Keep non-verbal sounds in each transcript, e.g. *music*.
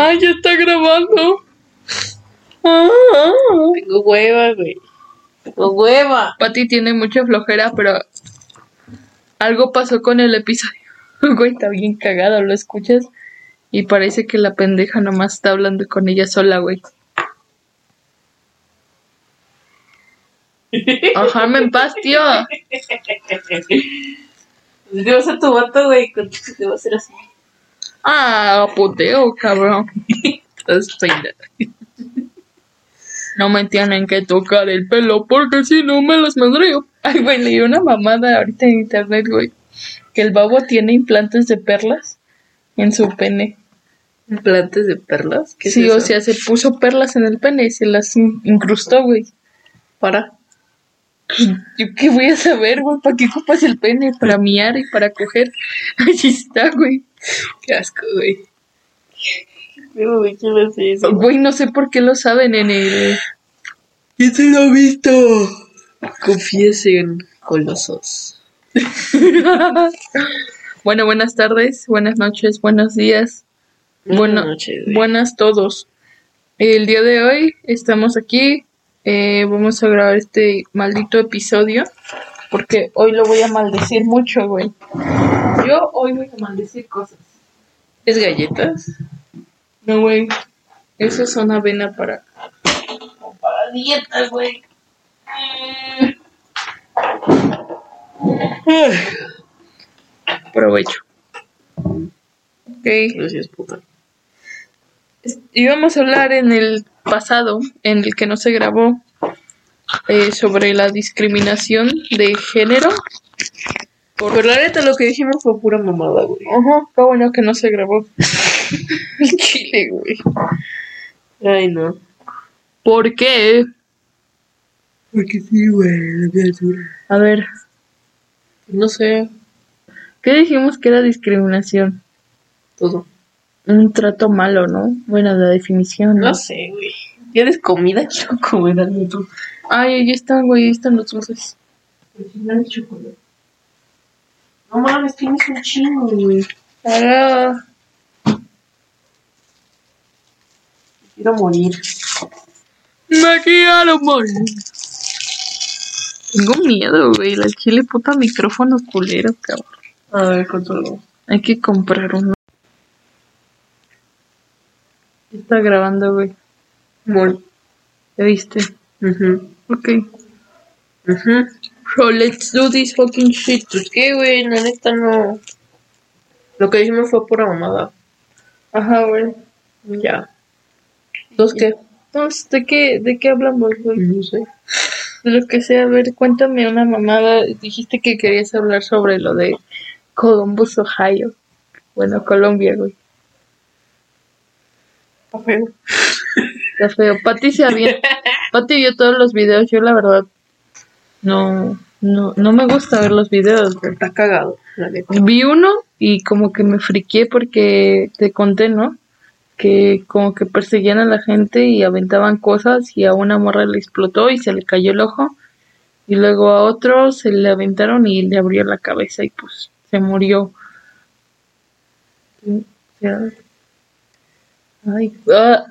¡Ay, ya está grabando! Tengo hueva, güey. Tengo hueva. Pati tiene mucha flojera, pero algo pasó con el episodio. *laughs* Güey, está bien cagado, lo escuchas y parece que la pendeja nomás está hablando con ella sola, güey. Ajá, en paz, tío. Vas a tu vato, güey, con te va a hacer así. Ah, puteo, cabrón. No me tienen que tocar el pelo porque si no me las madreo. Ay, güey, leí una mamada ahorita en internet, güey. Que el babo tiene implantes de perlas en su pene. ¿Implantes de perlas? ¿Qué es Sí, o sea, se puso perlas en el pene y se las in- incrustó, güey. Para. ¿Yo qué voy a saber, güey? ¿Para qué ocupas el pene? Para miar y para coger. *laughs* Ahí está, güey. *laughs* Qué asco, güey. ¿quién hace eso? Güey, no sé por qué lo saben en el... ¿Quién se lo ha visto? Confiesen, colosos. *laughs* bueno, buenas tardes, buenas noches, buenos días. Bueno, Buenas noches, güey. buenas todos. El día de hoy estamos aquí. eh, vamos a grabar este maldito episodio. Porque hoy lo voy a maldecir mucho, güey. Yo hoy voy a maldecir cosas. ¿Es galletas? No, güey. Eso es una avena para. Para dietas, güey. Provecho. Ok. Gracias, puta. Íbamos a hablar en el pasado, en el que no se grabó, eh, sobre la discriminación de género. Pero la neta, lo que dijimos fue pura mamada, güey. Ajá, qué bueno que no se grabó. *laughs* El chile, güey. Ay, no. ¿Por qué? Porque sí, güey, la criatura. A ver, No sé, ¿qué dijimos que era discriminación? todo. Un trato malo, ¿no? Bueno, la definición. ¿no? No sé, güey. ¿Tienes comida? *laughs* Quiero comer algo tú. Ay, ahí están, güey, ahí están los dulces. Al final chocolate. No mames, tienes un chingo, güey. Ah, Quiero morir. me quiero morir. Tengo miedo, güey. La chile puta micrófono culero, cabrón. A ver, controlo. Hay que comprar uno. Está grabando, güey. Mol. ¿Ya viste? Mhm. Ok. Mhm. So let's do this fucking shit. Pues qué, güey, la neta no. Lo que dijimos fue pura mamada. Ajá, güey. Ya. ¿Dos qué? Entonces, ¿de qué, ¿de qué hablamos, güey? No sé. De lo que sea, a ver, cuéntame una mamada. Dijiste que querías hablar sobre lo de Columbus, Ohio. Bueno, Colombia, güey. Está feo. Está feo. Pati se había... *laughs* Pati vio todos los videos. Yo, la verdad, no, no, no me gusta ver los videos. Está cagado, la neta. Vi uno y como que me friqué porque te conté, ¿no? Que como que perseguían a la gente y aventaban cosas y a una morra le explotó y se le cayó el ojo. Y luego a otro se le aventaron y le abrió la cabeza y pues se murió. Ay, ah,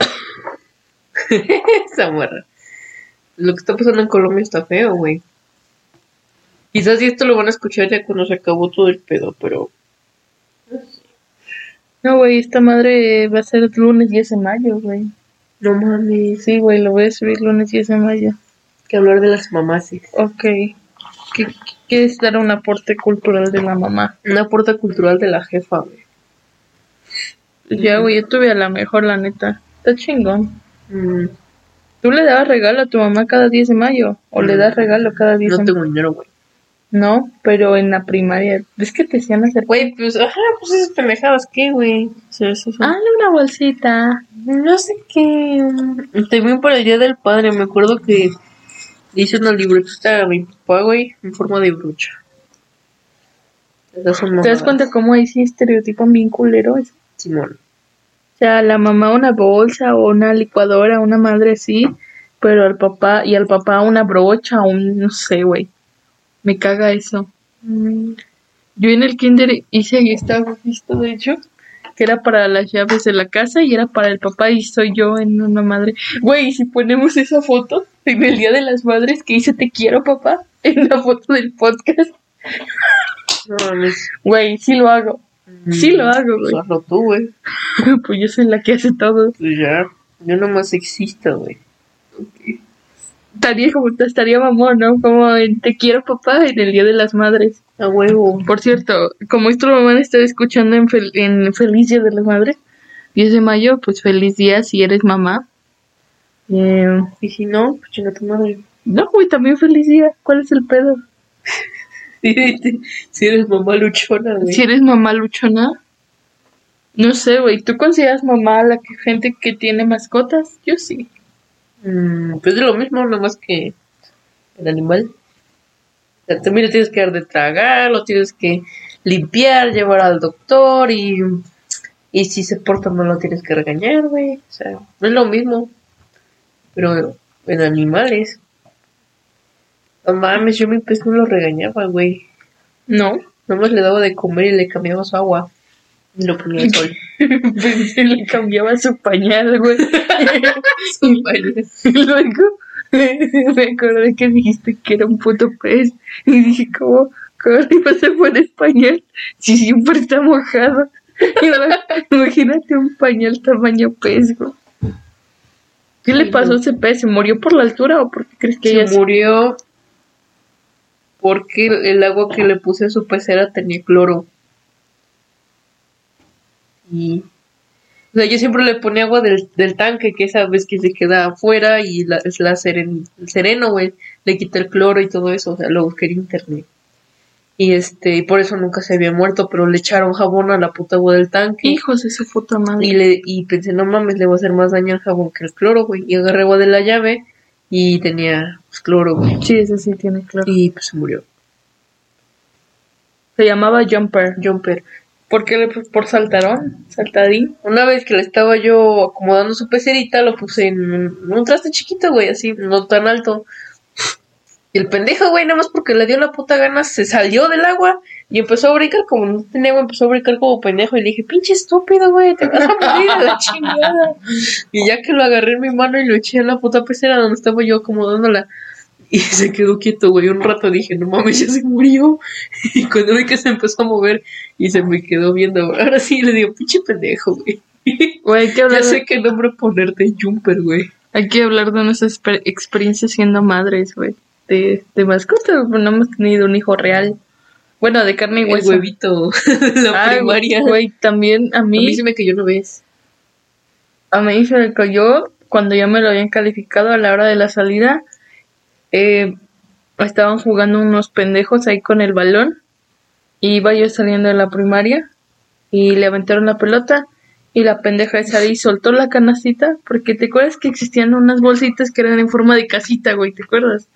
*laughs* Esa morra. Lo que está pasando en Colombia está feo, güey. Quizás si esto lo van a escuchar ya cuando se acabó todo el pedo, pero. no, güey, esta madre va a ser el lunes 10 de mayo, güey. No mames. Sí, güey, lo voy a subir lunes 10 de mayo. Que hablar de las mamases. Ok. ¿Qué, qué es dar un aporte cultural de la mamá? Una puerta cultural de la jefa, güey. Ya, güey, yo tuve a la mejor, la neta. Está chingón. Mm, ¿Tú le dabas regalo a tu mamá cada 10 de mayo? ¿O le das regalo cada 10 no de tengo dinero, güey. No, pero en la primaria. Es que te decían hacer... Güey, pues, ajá, pues esas pendejadas, ¿qué, güey? Sí, eso sí. Una bolsita. No sé qué. También para el día del padre, me acuerdo que hice una libreta a mi papá, güey, en forma de brucha. Esas son ¿Te das mamadas. cuenta cómo ahí sí estereotipan bien culeros? Simón. O sea, la mamá una bolsa o una licuadora, una madre así, pero al papá, y al papá una brocha, un, no sé, güey. Me caga eso. Yo en el kinder hice y estaba visto, de hecho, que era para las llaves de la casa y era para el papá y soy yo en una madre. Güey, si ponemos esa foto en el Día de las Madres que dice te quiero papá *laughs* en la foto del podcast. Güey, sí lo hago. Sí lo hago, Pues güey. hazlo tú, güey. *laughs* Pues yo soy la que hace todo. Pues ya. Yo nomás existo, güey. Estaría como estaría mamón, ¿no? Como en te quiero papá en el Día de las Madres. A huevo. Por cierto, como esto a estar escuchando en, fel- en Feliz Día de las Madres, 10 de mayo, pues feliz día si eres mamá. Eh, Y si no, pues chinga tu madre. no, güey, también feliz día. ¿Cuál es el pedo? *laughs* si eres mamá luchona, güey. Si eres mamá luchona, no sé, güey, ¿tú consideras mamá a la que, gente que tiene mascotas? Yo sí. Mm, pues es lo mismo, nomás que el animal. O sea, también le tienes que dar de tragar, lo tienes que limpiar, llevar al doctor y, y si se porta mal lo tienes que regañar, güey. O sea, no es lo mismo. Pero en animales. No mames, yo mi pez no lo regañaba, güey. No. Nomás le daba de comer y le cambiaba su agua. Y lo ponía al sol. *laughs* Pensé le cambiaba su pañal, güey. *laughs* Su. Y luego *laughs* me acordé que dijiste que era un puto pez. Y dije, ¿cómo, cómo le ibas a poner pañal si siempre está mojado? Imagínate un pañal tamaño pez, güey. ¿Qué le pasó a ese pez? ¿Se murió por la altura o por qué crees que ella se murió porque el agua que le puse a su pecera tenía cloro. Y. O sea, yo siempre le ponía agua del, del tanque, que esa vez que se queda afuera y la, es la seren, el sereno, güey. Le quita el cloro y todo eso. O sea, lo busqué en internet. Y este, y por eso nunca se había muerto, pero le echaron jabón a la puta agua del tanque. Hijos de su puta madre. Y, le, y pensé, no mames, le va a hacer más daño al jabón que el cloro, güey. Y agarré agua de la llave y tenía pues, cloro, güey. Sí, ese sí tiene claro. Y pues se murió. Se llamaba Jumper. Jumper. ¿Por qué? le- ¿Por saltarón? ¿Saltadín? Una vez que le estaba yo acomodando su pecerita, lo puse en un, traste chiquito, güey, así, no tan alto. Y el pendejo, güey, nada más porque le dio la puta gana, se salió del agua y empezó a brincar como no tenía agua, empezó a brincar como pendejo. Y le dije, pinche estúpido, güey, te vas a morir a la *laughs* chingada. Y ya que lo agarré en mi mano y lo eché en la puta pecera donde estaba yo acomodándola. Y se quedó quieto, güey. Un rato dije, no mames, ya se murió. *laughs* Y cuando vi que se empezó a mover y se me quedó viendo, ahora sí le digo, pinche pendejo, güey. *laughs* Güey, que Ya hablar, sé qué nombre ponerte, Jumper, güey. hay que hablar de nuestras exper- experiencias siendo madres, güey. De, de mascotas, pues no hemos tenido un hijo real. Bueno, de carne y El hueso. huevito de *laughs* la Ay, primaria. Güey, también a A mí, mí se me cayó una vez. a mí se me cayó cuando ya me lo habían calificado a la hora de la salida. Eh, estaban jugando unos pendejos ahí con el balón. Y iba yo saliendo de la primaria y le aventaron la pelota. Y la pendeja esa ahí soltó la canastita. Porque te acuerdas que existían unas bolsitas que eran en forma de casita, güey, ¿te acuerdas?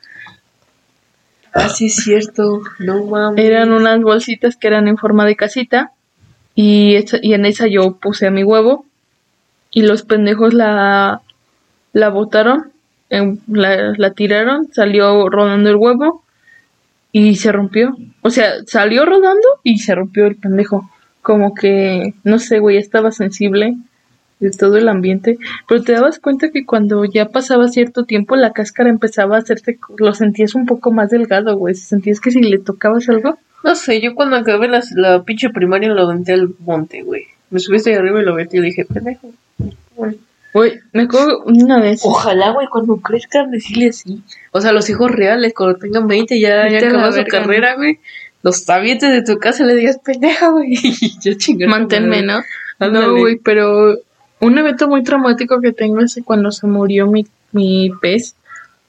Ah, sí es cierto. No mames. Eran unas bolsitas que eran en forma de casita y, esa- y en esa yo puse a mi huevo y los pendejos la, la botaron, la, la tiraron, salió rodando el huevo y se rompió. O sea, salió rodando y se rompió el pendejo. Como que, no sé, güey, estaba sensible de todo el ambiente. Pero te dabas cuenta que cuando ya pasaba cierto tiempo la cáscara empezaba a hacerse, lo sentías un poco más delgado, güey. Sentías que si le tocabas algo, No sé, yo cuando acabé la, la pinche primaria lo aventé al monte, güey. Me subiste ahí arriba y lo aventé y dije, pendejo. Güey, me acuerdo una vez. Ojalá, güey, cuando crezcan decirle así. O sea, los hijos reales, cuando tengan 20 ya, ya acabó su verga, carrera, güey. Los tabientes de tu casa le digas, pendeja, güey. *laughs* Y ya chingar. Manténme, ¿no? Ándale. No, güey, pero un evento muy traumático que tengo es cuando se murió mi, mi pez,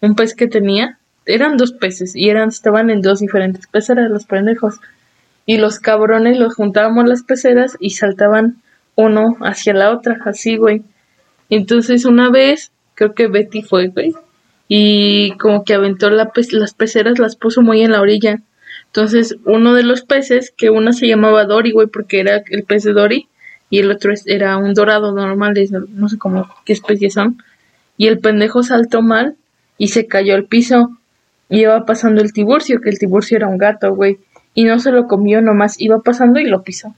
un pez que tenía, eran dos peces y eran estaban en dos diferentes peceras los pendejos. Y los cabrones los juntábamos las peceras y saltaban uno hacia la otra, así, güey. Entonces una vez, creo que Betty fue, güey, y como que aventó la pe- las peceras, las puso muy en la orilla. Entonces, uno de los peces, que uno se llamaba Dory, güey, porque era el pez de Dory, y el otro era un dorado normal, no sé cómo, qué especie son. Y el pendejo saltó mal y se cayó al piso. Y iba pasando el tiburcio, que el tiburcio era un gato, güey. Y no se lo comió nomás, iba pasando y lo pisó.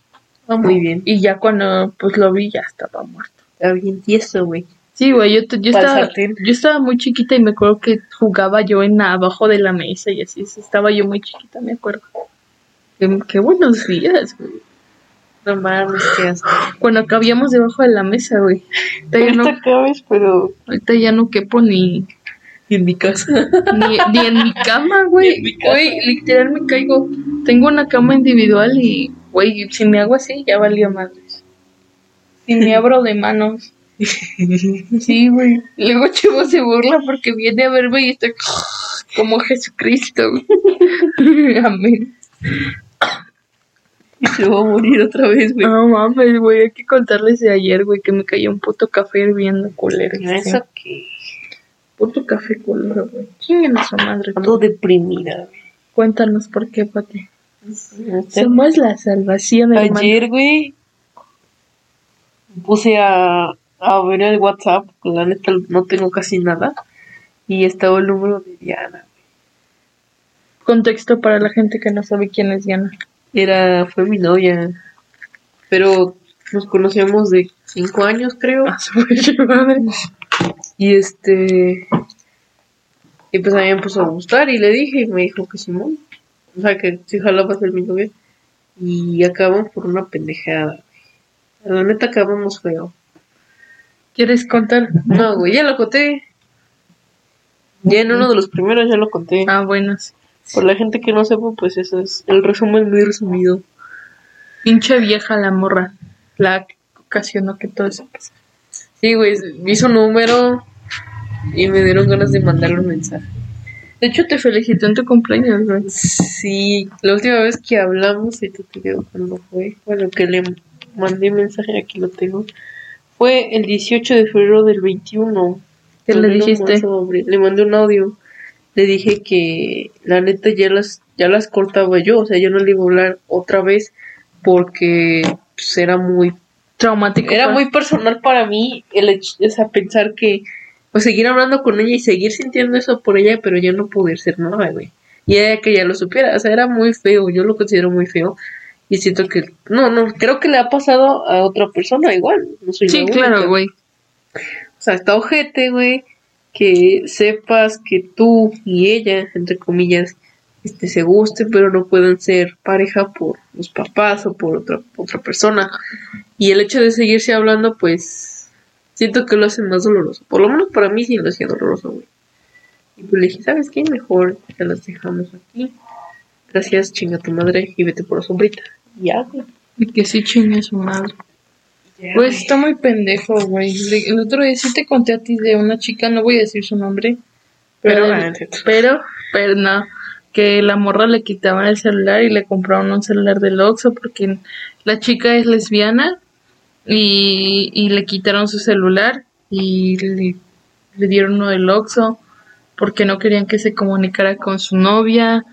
Muy bien. Y ya cuando pues lo vi ya estaba muerto. Está bien tieso, güey. Sí, güey, yo, yo, estaba, yo estaba muy chiquita y me acuerdo que jugaba yo en abajo de la mesa y así, estaba yo muy chiquita, me acuerdo. Qué, qué buenos días, güey. No mames, qué asco. Cuando cabíamos debajo de la mesa, güey. Ahorita ya no, cabes, pero ahorita ya no quepo ni, en mi casa. ni, ni en mi cama, *laughs* güey. Ni. Güey, literal me caigo. Tengo una cama individual y, güey, si me hago así, ya valió madres. Si me abro de manos. *laughs* Sí, güey. Luego Chivo se burla porque viene a verme y está como Jesucristo. güey. *laughs* Amén. y se va a morir otra vez, güey. No mames, güey. Hay que contarles de ayer, güey, que me cayó un puto café hirviendo culero. Eso que. Puto café culero, güey. Chinguen a su madre. Ando deprimida, güey. Cuéntanos por qué, Pati. No sé. Somos la salvación, hermano. Ayer, güey, puse a, a ver el WhatsApp, la neta no tengo casi nada, y estaba el número de Diana. Contexto para la gente que no sabe quién es Diana. Era, fue mi novia, pero nos conocíamos de cinco años, creo, A *laughs* su pinche madre. y este, y pues a mí me empezó a gustar, y le dije, y me dijo que Simón, o sea, que si jalaba a ser mi novia, y acabamos por una pendejada. La neta acabamos feo. ¿Quieres contar? No, güey, ya lo conté. Ya en uno de los primeros ya lo conté. Ah, bueno. sí. Por la gente que no sepa, pues eso es el resumen muy resumido. Pinche vieja la morra. La que ocasionó que todo eso pasara. Sí, güey, hizo un número y me dieron ganas de mandarle un mensaje. De hecho, te felicito en tu cumpleaños, güey. Sí, la última vez que hablamos, y te digo cuándo fue, bueno, que le mandé mensaje, aquí lo tengo, fue el 18 de febrero del 21. ¿Qué le dijiste? le mandé un audio. Le dije que la neta ya las, ya las cortaba yo, o sea, yo no le iba a hablar otra vez porque pues, era muy Traumático. era para- muy personal para mí el hecho, o sea, pensar que, pues seguir hablando con ella y seguir sintiendo eso por ella, pero ya no poder ser nada, güey. Y ella que ya lo supiera, o sea, era muy feo, yo lo considero muy feo. Y siento que, no, no, creo que le ha pasado a otra persona igual, no soy Sí, la claro, güey. O sea, está ojete, güey, que sepas que tú y ella, entre comillas, este, se gusten, pero no pueden ser pareja por los papás o por otra, otra persona. Y el hecho de seguirse hablando, pues, siento que lo hacen más doloroso. Por lo menos para mí sí lo hacía doloroso, güey. Y pues le dije, ¿sabes qué? Mejor te las dejamos aquí. Gracias, chinga tu madre, y vete por la sombrita. Ya, güey. Y que sí chingue su madre. Pues güey. está muy pendejo, güey. El otro día sí te conté a ti de una chica, no voy a decir su nombre, pero, Pero, pero, pero no, que la morra le quitaban el celular y le compraron un celular del Oxxo porque la chica es lesbiana y, y le quitaron su celular y le, le dieron uno del Oxxo porque no querían que se comunicara con su novia.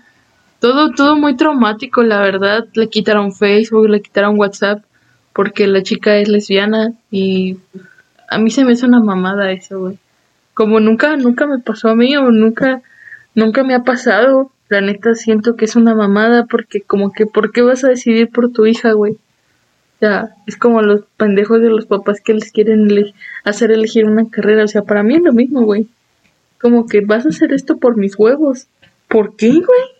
Todo, todo muy traumático, la verdad. Le quitaron Facebook, le quitaron WhatsApp porque la chica es lesbiana y a mí se me hace una mamada eso, güey. Como nunca, nunca me pasó a mí o nunca, nunca me ha pasado. La neta siento que es una mamada porque como que, ¿por qué vas a decidir por tu hija, güey? O sea, es como los pendejos de los papás que les quieren hacer elegir una carrera. O sea, para mí es lo mismo, güey. Como que vas a hacer esto por mis huevos. ¿Por qué, güey?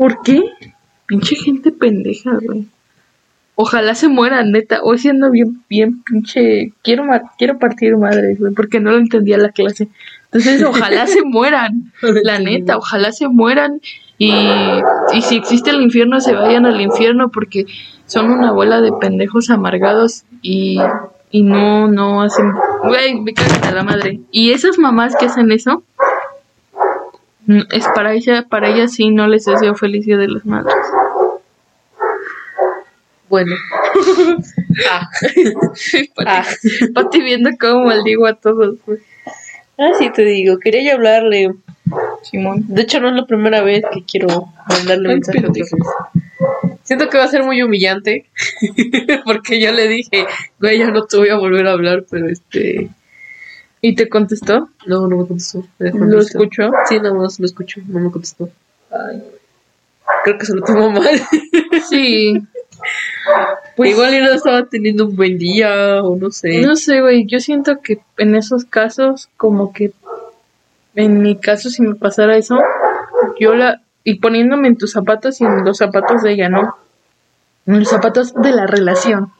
¿Por qué? Pinche gente pendeja, güey. Ojalá se mueran, neta. Hoy siendo bien, bien pinche. Quiero, quiero partir madres, güey, porque no lo entendía la clase. Entonces, *laughs* ojalá se mueran. La neta, ojalá se mueran. Y, y si existe el infierno, se vayan al infierno porque son una bola de pendejos amargados y, y no, no hacen. Güey, me cagan a la madre. Y esas mamás que hacen eso, es para ella, para ella sí no les deseo feliz día de las madres. Bueno. *laughs* ah. *laughs* Ah. Pati viendo cómo maldigo a todos. Ah, sí, te digo, quería yo hablarle. Simón. De hecho, no es la primera vez que quiero mandarle mensaje. Siento que va a ser muy humillante. *laughs* porque yo le dije, güey, ya no te voy a volver a hablar, pero este. ¿Y te contestó? No, no me contestó. me ¿Lo visto. escuchó? Sí, nada más lo escucho, no me contestó. Creo que se lo tomó mal. *laughs* Sí. Pues- Igual y no estaba teniendo un buen día, o no sé. No sé, güey, yo siento que en esos casos, como que en mi caso, si me pasara eso, yo la. Y poniéndome en tus zapatos y en los zapatos de ella, ¿no? En los zapatos de la relación.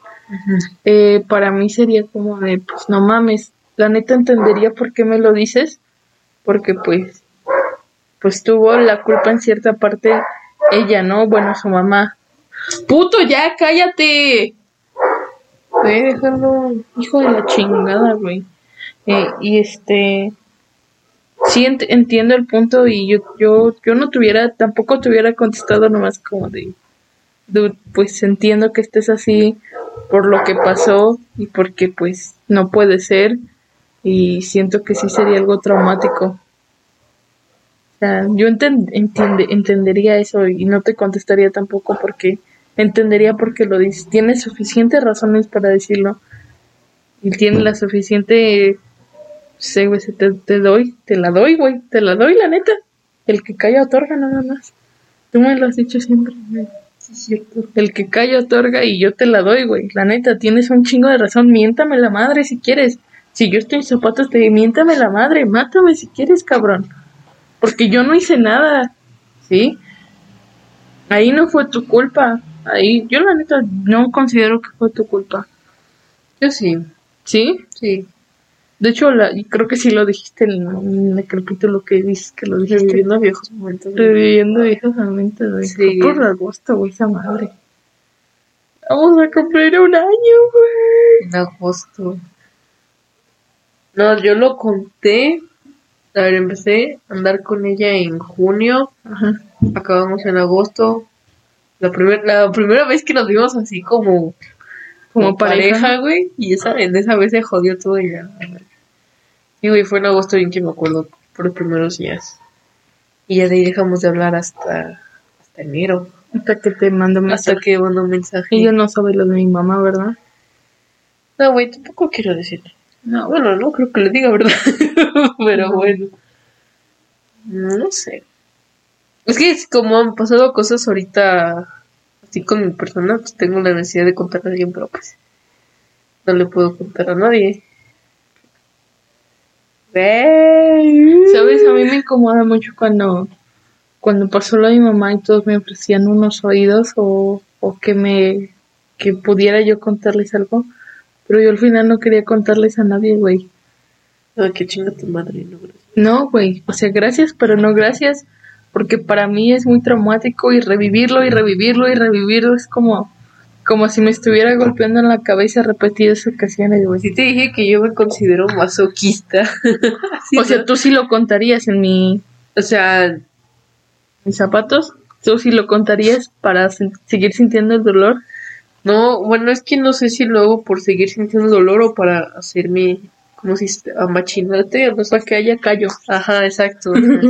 Eh, para mí sería como de, pues no mames, la neta entendería por qué me lo dices, porque pues, pues tuvo la culpa en cierta parte ella, ¿no? Bueno, su mamá. Puto, ya, cállate. Ve, déjalo, hijo de la chingada, güey. Eh, y este, sí ent- entiendo el punto y yo, yo, yo no tuviera, tampoco te hubiera contestado nomás como de, pues entiendo que estés así por lo que pasó y porque pues no puede ser y siento que sí sería algo traumático. O sea, yo enten- entiende- entendería eso y no te contestaría tampoco porque entendería por qué lo dices. Tienes suficientes razones para decirlo y tienes la suficiente... Sí, güey, te, te doy, te la doy, güey, te la doy, la neta. El que calla otorga nada más. Tú me lo has dicho siempre, güey. El que calla otorga y yo te la doy, güey. La neta, tienes un chingo de razón. Miéntame la madre si quieres. Si yo estoy en zapatos, te miéntame la madre. Mátame si quieres, cabrón. Porque yo no hice nada. ¿Sí? Ahí no fue tu culpa. Ahí, yo la neta no considero que fue tu culpa. Yo sí, ¿Sí? sí. De hecho, la, creo que sí lo dijiste en, en el capítulo que dices que lo dijiste. Reviviendo viejos momentos. Reviviendo viejos momentos. Sí. Por agosto, güey, esa madre. Vamos a cumplir un año, güey. En agosto. No, yo lo conté. A ver, empecé a andar con ella en junio. Ajá. Acabamos en agosto. La, primer, la primera vez que nos vimos así como, Como pareja. güey. Y esa, en esa vez se jodió todo y ya. Y güey, fue en agosto bien que me acuerdo por los primeros días. Y ya de ahí dejamos de hablar hasta, hasta enero. Hasta que te mando Hasta mensaje. que mandó un mensaje. Ella no sabe lo de mi mamá, ¿verdad? No, güey, tampoco quiero decirle. No, Bueno, no creo que le diga verdad. *laughs* Pero bueno. No sé. Es que es como han pasado cosas ahorita así con mi persona, pues tengo la necesidad de contar a alguien, pero pues no le puedo contar a nadie. ¿Sabes? A mí me incomoda mucho cuando, cuando pasó lo de mi mamá y todos me ofrecían unos oídos o, o que me que pudiera yo contarles algo. Pero yo al final no quería contarles a nadie, güey. Ay, qué chinga tu madre, no, gracias. No, güey. O sea, gracias, pero no gracias. Porque para mí es muy traumático y revivirlo y revivirlo y revivirlo es como, como si me estuviera golpeando en la cabeza repetidas ocasiones, güey. Sí te dije que yo me considero masoquista. Sí, *laughs* o sea, ¿no? tú sí lo contarías en mi, o sea, mis zapatos. Tú sí lo contarías para seguir sintiendo el dolor. No, bueno, es que no sé si lo hago por seguir sintiendo dolor o para hacerme, ¿cómo se dice? Amachinarte, o. Para que haya callo. Ajá, exacto. *laughs* ajá.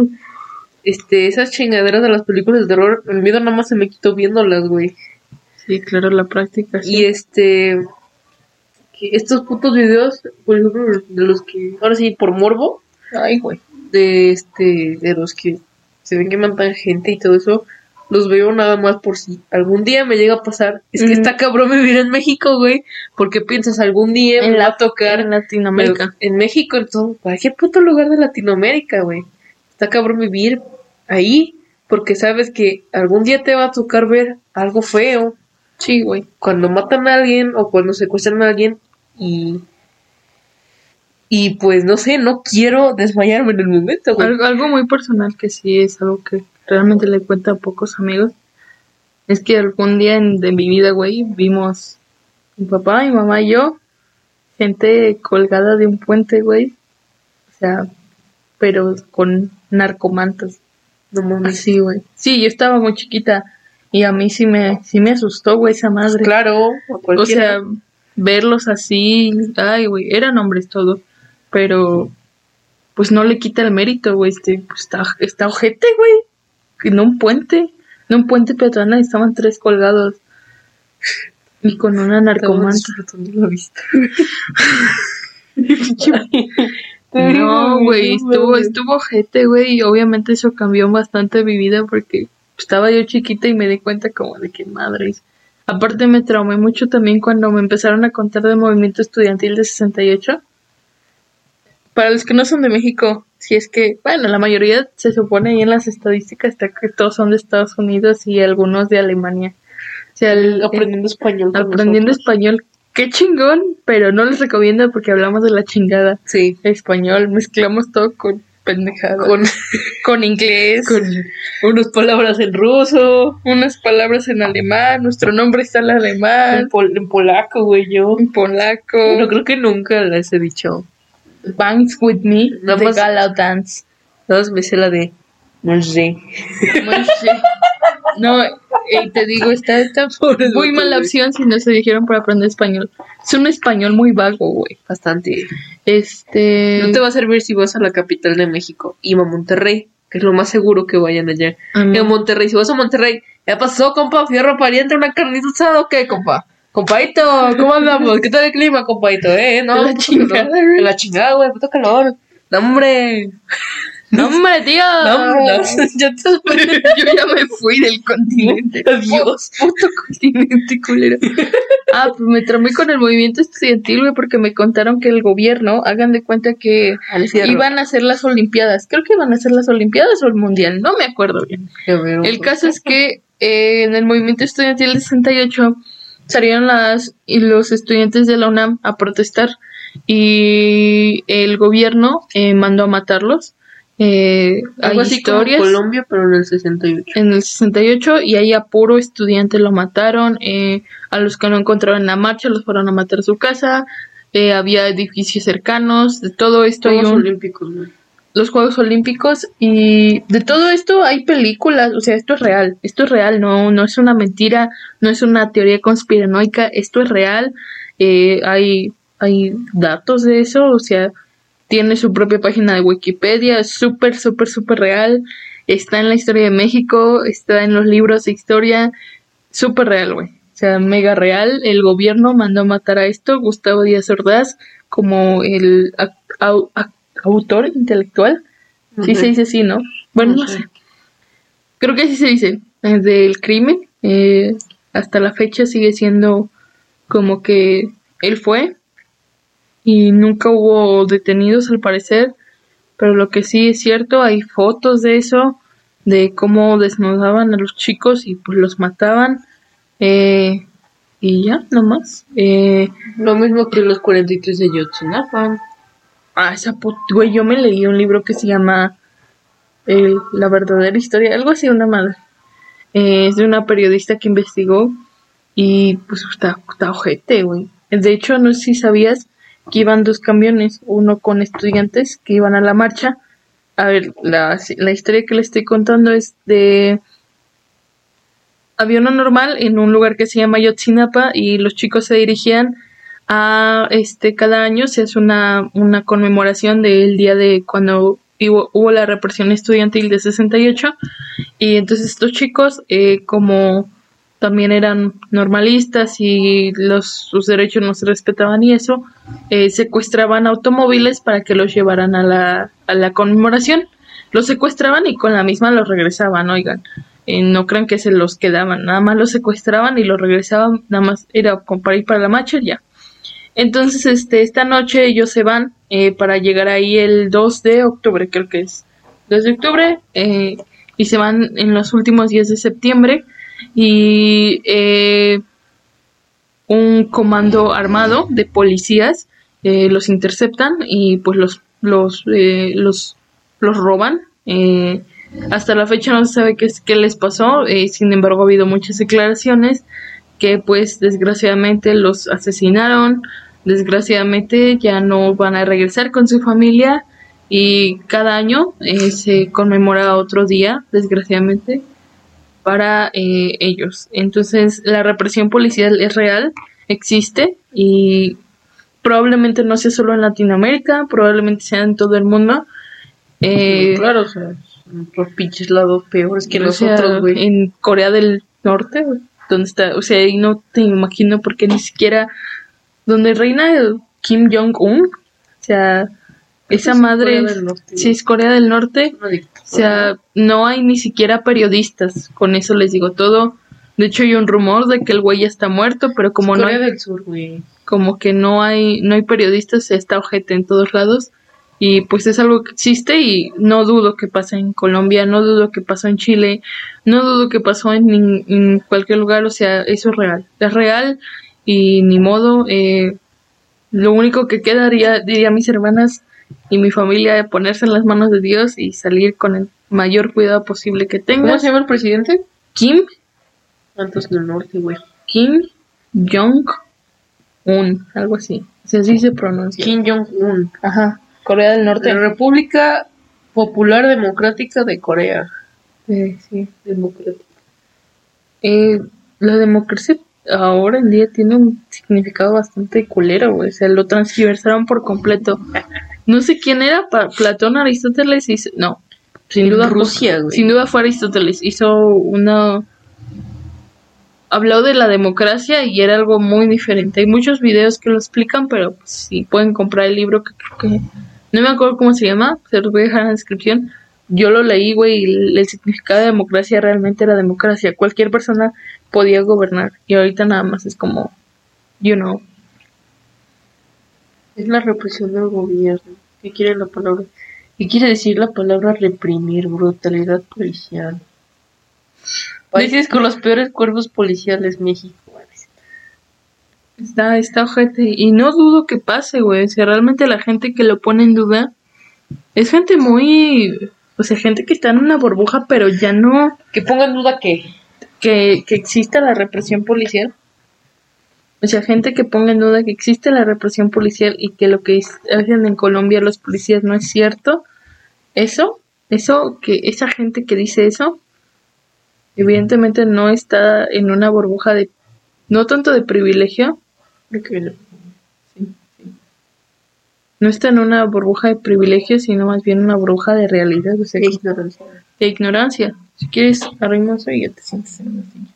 este, esas chingaderas de las películas de terror, el miedo nada más se me quitó viéndolas, güey. Sí, claro, la práctica. sí. Y este, que estos putos videos, por ejemplo, de los que, ahora sí, por morbo, Ay, güey. de este, de los que se ven que matan gente y todo eso, los veo nada más por si algún día me llega a pasar. Es que está cabrón vivir en México, güey, porque piensas algún día me va a tocar En Latinoamérica. en México, en todo, cualquier puto lugar de Latinoamérica, güey. Está cabrón vivir ahí, porque sabes que algún día te va a tocar ver algo feo. Sí, güey. Cuando matan a alguien o cuando secuestran a alguien y... Y pues no sé, no quiero desmayarme en el momento, güey. Algo, algo muy personal que sí es algo que realmente le cuento a pocos amigos. Es que algún día en- de mi vida, güey, vimos mi papá, mi mamá y yo, gente colgada de un puente, güey. O sea, pero con narcomantas. No. Así, güey. Sí, yo estaba muy chiquita y a mí sí me, sí me asustó, güey, esa madre. Claro, a O sea, verlos así, ay, güey, eran hombres todos, pero pues no le quita el mérito, güey, este, pues, está, está ojete, güey, en un puente, en un puente peatonal estaban tres colgados y con una narcomanta. disfrutando la vista. *laughs* No, güey, estuvo, estuvo ojete, güey, y obviamente eso cambió bastante mi vida porque estaba yo chiquita y me di cuenta como de que madres. Aparte me traumé mucho también cuando me empezaron a contar del movimiento estudiantil de 68. Para los que no son de México, si es que, bueno, la mayoría se supone ahí en las estadísticas está que todos son de Estados Unidos y algunos de Alemania. O sea, el- Aprendiendo español. aprendiendo nosotros. español, qué chingón, pero no les recomiendo porque hablamos de la chingada. Sí. Español, mezclamos todo con pendejada. Con, *laughs* con inglés, con unas palabras en ruso. unas palabras en alemán, nuestro nombre está en alemán, En, pol- en polaco, güey, yo. en polaco, No creo que nunca les he dicho. Banks with me, de más- Gala Dance. Nada más me sé la de. No sé. No, eh, te digo, está, está Pobres muy mala opción si no se dijeron para aprender español. Es un español muy vago, güey. Bastante. Este. No te va a servir si vas a la capital de México y a Monterrey, que es lo más seguro que vayan allá. Ah, no. En Monterrey, si vas a Monterrey, ¿ya pasó, compa? Fierro pariente, una carnita asada o qué, compa? Compadito, ¿cómo andamos? ¿Qué tal el clima, compadito? Eh, *laughs* no, De la chingada, güey. La chingada, güey, puto calor. No, hombre. No, hombre, tío. *laughs* No, no, *laughs* ya te Yo ya me fui del continente. Adiós. Puto continente culero. Ah, pues me tramé con el movimiento estudiantil, güey, porque me contaron que el gobierno, hagan de cuenta que iban a hacer las Olimpiadas. Creo que iban a hacer las Olimpiadas o el Mundial, no me acuerdo bien. El caso es que eh, en el movimiento estudiantil de 68 salieron las y los estudiantes de la UNAM a protestar y el gobierno eh, mandó a matarlos. Eh, hay Algo así como historias Colombia, pero en el 68. en el 68 y ahí a puro estudiante lo mataron, eh, a los que no encontraron en la marcha los fueron a matar a su casa, eh, había edificios cercanos, de todo esto hay Juegos un- Olímpicos, güey. Los Juegos Olímpicos y de todo esto hay películas, o sea, esto es real, esto es real, no, no es una mentira, no es una teoría conspiranoica, esto es real, eh, hay, hay datos de eso, o sea, tiene su propia página de Wikipedia, es súper, súper, súper real, está en la historia de México, está en los libros de historia, súper real, güey. O sea, mega real, el gobierno mandó matar a esto, Gustavo Díaz Ordaz, como el ac- au- ac- autor intelectual, Sí Ujú. se dice así, ¿no? Bueno, no sé. sé. Creo que así se dice. eh, Del crimen. eh, hasta la fecha sigue siendo como que él fue. Y nunca hubo detenidos al parecer. Pero lo que sí es cierto, hay fotos de eso. De cómo desnudaban a los chicos y pues los mataban. eh, y ya, nomás. Eh, Lo mismo que los 43 de Yotzinapa. Ah, esa put... Güey, yo me leí un libro que se llama eh, La verdadera historia, algo así, una madre. Eh, es de una periodista que investigó y pues está, está ojete, güey. De hecho, no sé si sabías que iban dos camiones, uno con estudiantes que iban a la marcha. A ver, la, la historia que le estoy contando es de... Había uno normal en un lugar que se llama Yotzinapa y los chicos se dirigían a este cada año se hace una, una conmemoración del día de cuando hubo, la represión estudiantil de 68 y entonces estos chicos eh, como también eran normalistas y los sus derechos no se respetaban y eso eh, secuestraban automóviles para que los llevaran a la, a la conmemoración. Los secuestraban y con la misma los regresaban oigan. Eh, no crean que se los quedaban nada más los secuestraban y los regresaban nada más era para ir para la marcha y ya entonces, este, esta noche ellos se van eh, para llegar ahí el 2 de octubre, creo que es. 2 de octubre, eh, y se van en los últimos días de septiembre. Y eh, un comando armado de policías eh, los interceptan y pues los, los, eh, los, los roban. Hasta la fecha no se sabe qué, qué les pasó, sin embargo ha habido muchas declaraciones que pues desgraciadamente los asesinaron, desgraciadamente ya no van a regresar con su familia y cada año eh, se conmemora otro día, desgraciadamente, para eh, ellos. Entonces la represión policial es real, existe y probablemente no sea solo en Latinoamérica, probablemente sea en todo el mundo. Eh, claro, o sea, son otros pinches lados peores que nosotros, güey. En Corea del Norte, güey, donde está, o sea, ahí no te imagino porque ni siquiera donde reina el Kim Jong-un, o sea, esa es madre, sí es Corea del Norte, o sea, no hay ni siquiera periodistas, con eso les digo todo, De hecho, hay un rumor de que el güey ya está muerto, pero como no Corea hay, del Sur, güey. como que no hay, no hay periodistas, está ojete en todos lados. Y pues es algo que existe y no dudo que pase en Colombia, no dudo que pasó en Chile, no dudo que pasó en, cualquier lugar, o sea, eso es real. Es real y ni modo. eh, lo único que quedaría, diría mis hermanas y mi familia, es ponerse en las manos de Dios y salir con el mayor cuidado posible que ¿Cómo tengas. se llama el presidente? Kim, Santos del Norte, güey. Kim Jong-un, algo así. O sea, así se pronuncia. Kim Jong-un. Ajá, Corea del Norte. La República Popular Democrática de Corea. Eh, sí. Democrática. Eh, la democracia ahora en día tiene un significado bastante culero, güey. O sea, lo transgiversaron por completo. No sé quién era, Platón, Aristóteles, hizo- no. Sin duda, fue- Rusia, güey. sin duda fue Aristóteles. Hizo una... Habló de la democracia y era algo muy diferente. Hay muchos videos que lo explican, pero pues, si pueden comprar el libro que creo que... No me acuerdo cómo se llama, se los voy a dejar en la descripción. Yo lo leí, güey, y el, el significado de democracia realmente era democracia. Cualquier persona podía gobernar. Y ahorita nada más es como, you know, Es la represión del gobierno. ¿Qué quiere la palabra? ¿Qué quiere decir la palabra reprimir? Brutalidad policial. Países con los peores cuerpos policiales, México. Está, está ojete. Y no dudo que pase, güey. O sea, realmente la gente que lo pone en duda es gente muy, o sea, gente que está en una burbuja, pero ya no Que ponga en duda que que, que exista la represión policial. O sea, gente que ponga en duda que existe la represión policial y que lo que hacen en Colombia los policías no es cierto. Eso, eso, que esa gente que dice eso, evidentemente no está en una burbuja de, no tanto de privilegio, Creo que viene. no está en una burbuja de privilegio, sino más bien una burbuja de realidad, o sea, de ignorancia. de ignorancia. Si quieres, arrimoso y ya te sientes en la silla.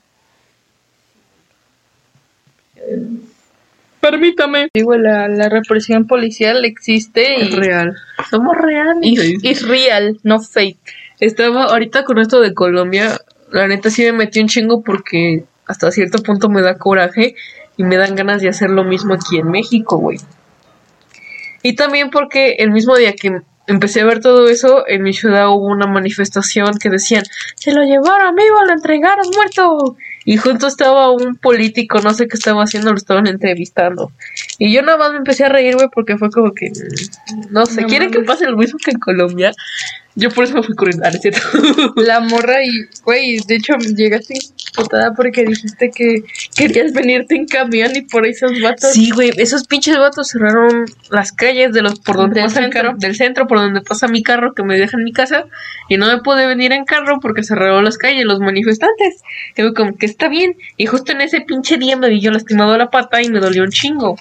Permítame. Digo, la, la represión policial existe Es y real. Somos reales. y- es real, no fake. Estaba ahorita con esto de Colombia, la neta sí me metí un chingo porque hasta cierto punto me da coraje y me dan ganas de hacer lo mismo aquí en México, güey. Y también porque el mismo día que empecé a ver todo eso, en mi ciudad hubo una manifestación que decían, se lo llevaron vivo, lo entregaron muerto. Y junto estaba un político, no sé qué estaba haciendo, lo estaban entrevistando. Y yo nada más me empecé a reír, güey, porque fue como que, mm, no sé, No ¿quieren que pase lo mismo que en Colombia? Yo por eso me fui corriendo, ah, ¿no es cierto? *laughs* La morra y, güey, de hecho llegaste putada porque dijiste que querías venirte en camión y por esos vatos. Sí, güey, esos pinches vatos cerraron las calles de los por donde Del pasa el centro. carro, del centro por donde pasa mi carro que me deja en mi casa y no me pude venir en carro porque cerraron las calles los manifestantes. Y fue como que está bien y justo en ese pinche día me vi yo lastimado la pata y me dolió un chingo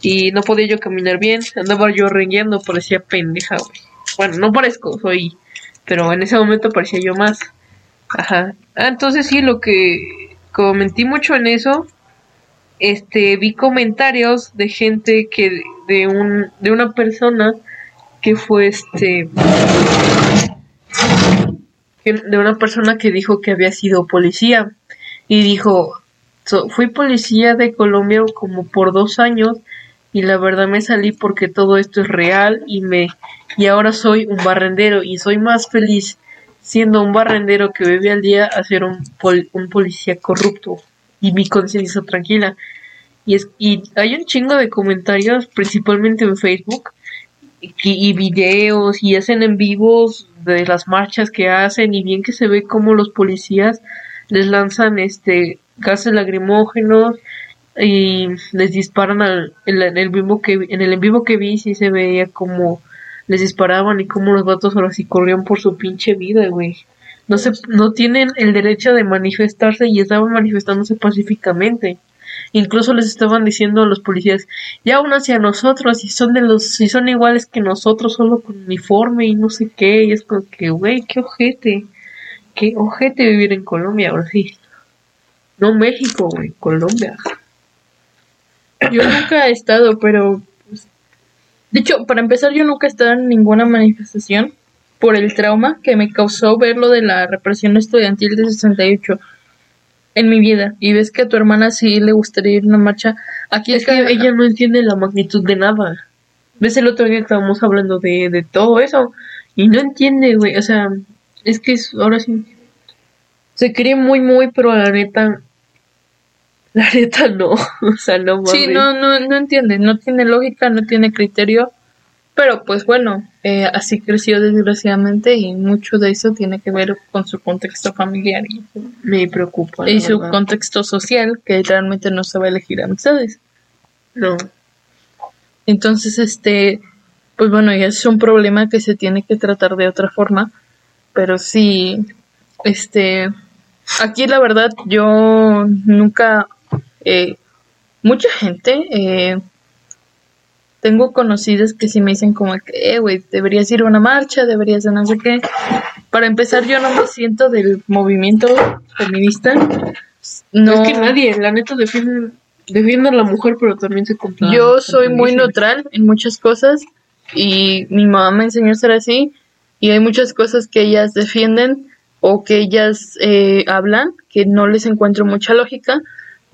y no podía yo caminar bien, andaba yo rengueando, parecía pendeja, güey. Bueno, no parezco, soy, pero en ese momento parecía yo más. Ajá. Ah, entonces sí, lo que comentí mucho en eso este vi comentarios de gente que de un de una persona que fue este de una persona que dijo que había sido policía y dijo "So- fui policía de Colombia como por dos años y la verdad me salí porque todo esto es real y me y ahora soy un barrendero y soy más feliz siendo un barrendero que bebe al día a ser un, pol- un policía corrupto y mi conciencia tranquila. Y es y hay un chingo de comentarios principalmente en Facebook y, y videos y hacen en vivos de las marchas que hacen y bien que se ve como los policías les lanzan este gases lacrimógenos y les disparan al, en, el vivo que en el en vivo que vi sí se veía como les disparaban y como los vatos ahora sí corrían por su pinche vida, güey. No se, no tienen el derecho de manifestarse y estaban manifestándose pacíficamente. Incluso les estaban diciendo a los policías, ya únanse a nosotros, si son de los, si son iguales que nosotros, solo con uniforme y no sé qué, y es como que, güey, qué ojete, qué ojete vivir en Colombia, ahora sí. No México, güey, Colombia. Yo nunca he estado, pero... pues, De hecho, para empezar, yo nunca he estado en ninguna manifestación por el trauma que me causó ver lo de la represión estudiantil de 68. en mi vida y ves que a tu hermana sí le gustaría ir a una marcha, aquí Es que ella no entiende la magnitud de nada. ¿Ves el otro día que estábamos hablando de, de todo eso? Y no entiende, güey. O sea, es que es, ahora sí. Se cree muy, muy, pero la neta. *laughs* La neta no. *laughs* O sea, no mames. Sí, no, no, no entiende, no tiene lógica, no tiene criterio, pero pues bueno, eh, así creció desgraciadamente y mucho de eso tiene que ver con su contexto familiar y, Me preocupa. y su verdad. contexto social, que realmente no sabe elegir amistades. No. Entonces, este, pues bueno, ya es un problema que se tiene que tratar de otra forma, pero sí, este, aquí la verdad yo nunca, eh, mucha gente, eh, tengo conocidas que sí me dicen como que, eh, güey, deberías ir a una marcha, deberías de no sé qué. Para empezar, yo no me siento del movimiento feminista. No. Es que nadie, la neta, defiende, defiende a la mujer, pero también se contra. Yo soy muy neutral en muchas cosas y mi mamá me enseñó a ser así y hay muchas cosas que ellas defienden o que ellas eh, hablan que no les encuentro mucha lógica.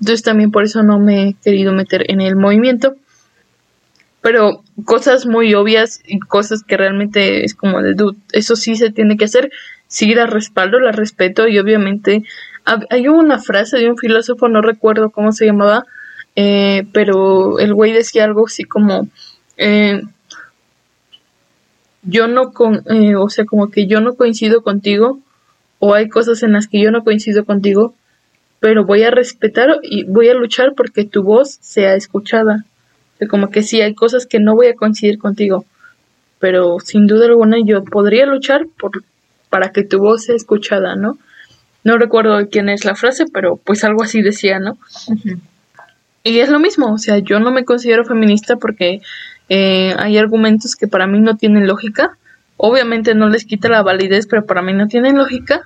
Entonces también por eso no me he querido meter en el movimiento. Pero cosas muy obvias y cosas que realmente es como de dude, eso sí se tiene que hacer. Sí la respaldo, la respeto y obviamente hay una frase de un filósofo, no recuerdo cómo se llamaba, eh, pero el güey decía algo así como, eh, yo no eh, o sea, como que yo no coincido contigo, o hay cosas en las que yo no coincido contigo, pero voy a respetar y voy a luchar porque tu voz sea escuchada. O sea, como que sí, hay cosas que no voy a coincidir contigo, pero sin duda alguna yo podría luchar por, para que tu voz sea escuchada, ¿no? No recuerdo quién es la frase, pero pues algo así decía, ¿no? Y es lo mismo, o sea, yo no me considero feminista porque eh, hay argumentos que para mí no tienen lógica. Obviamente no les quita la validez, pero para mí no tienen lógica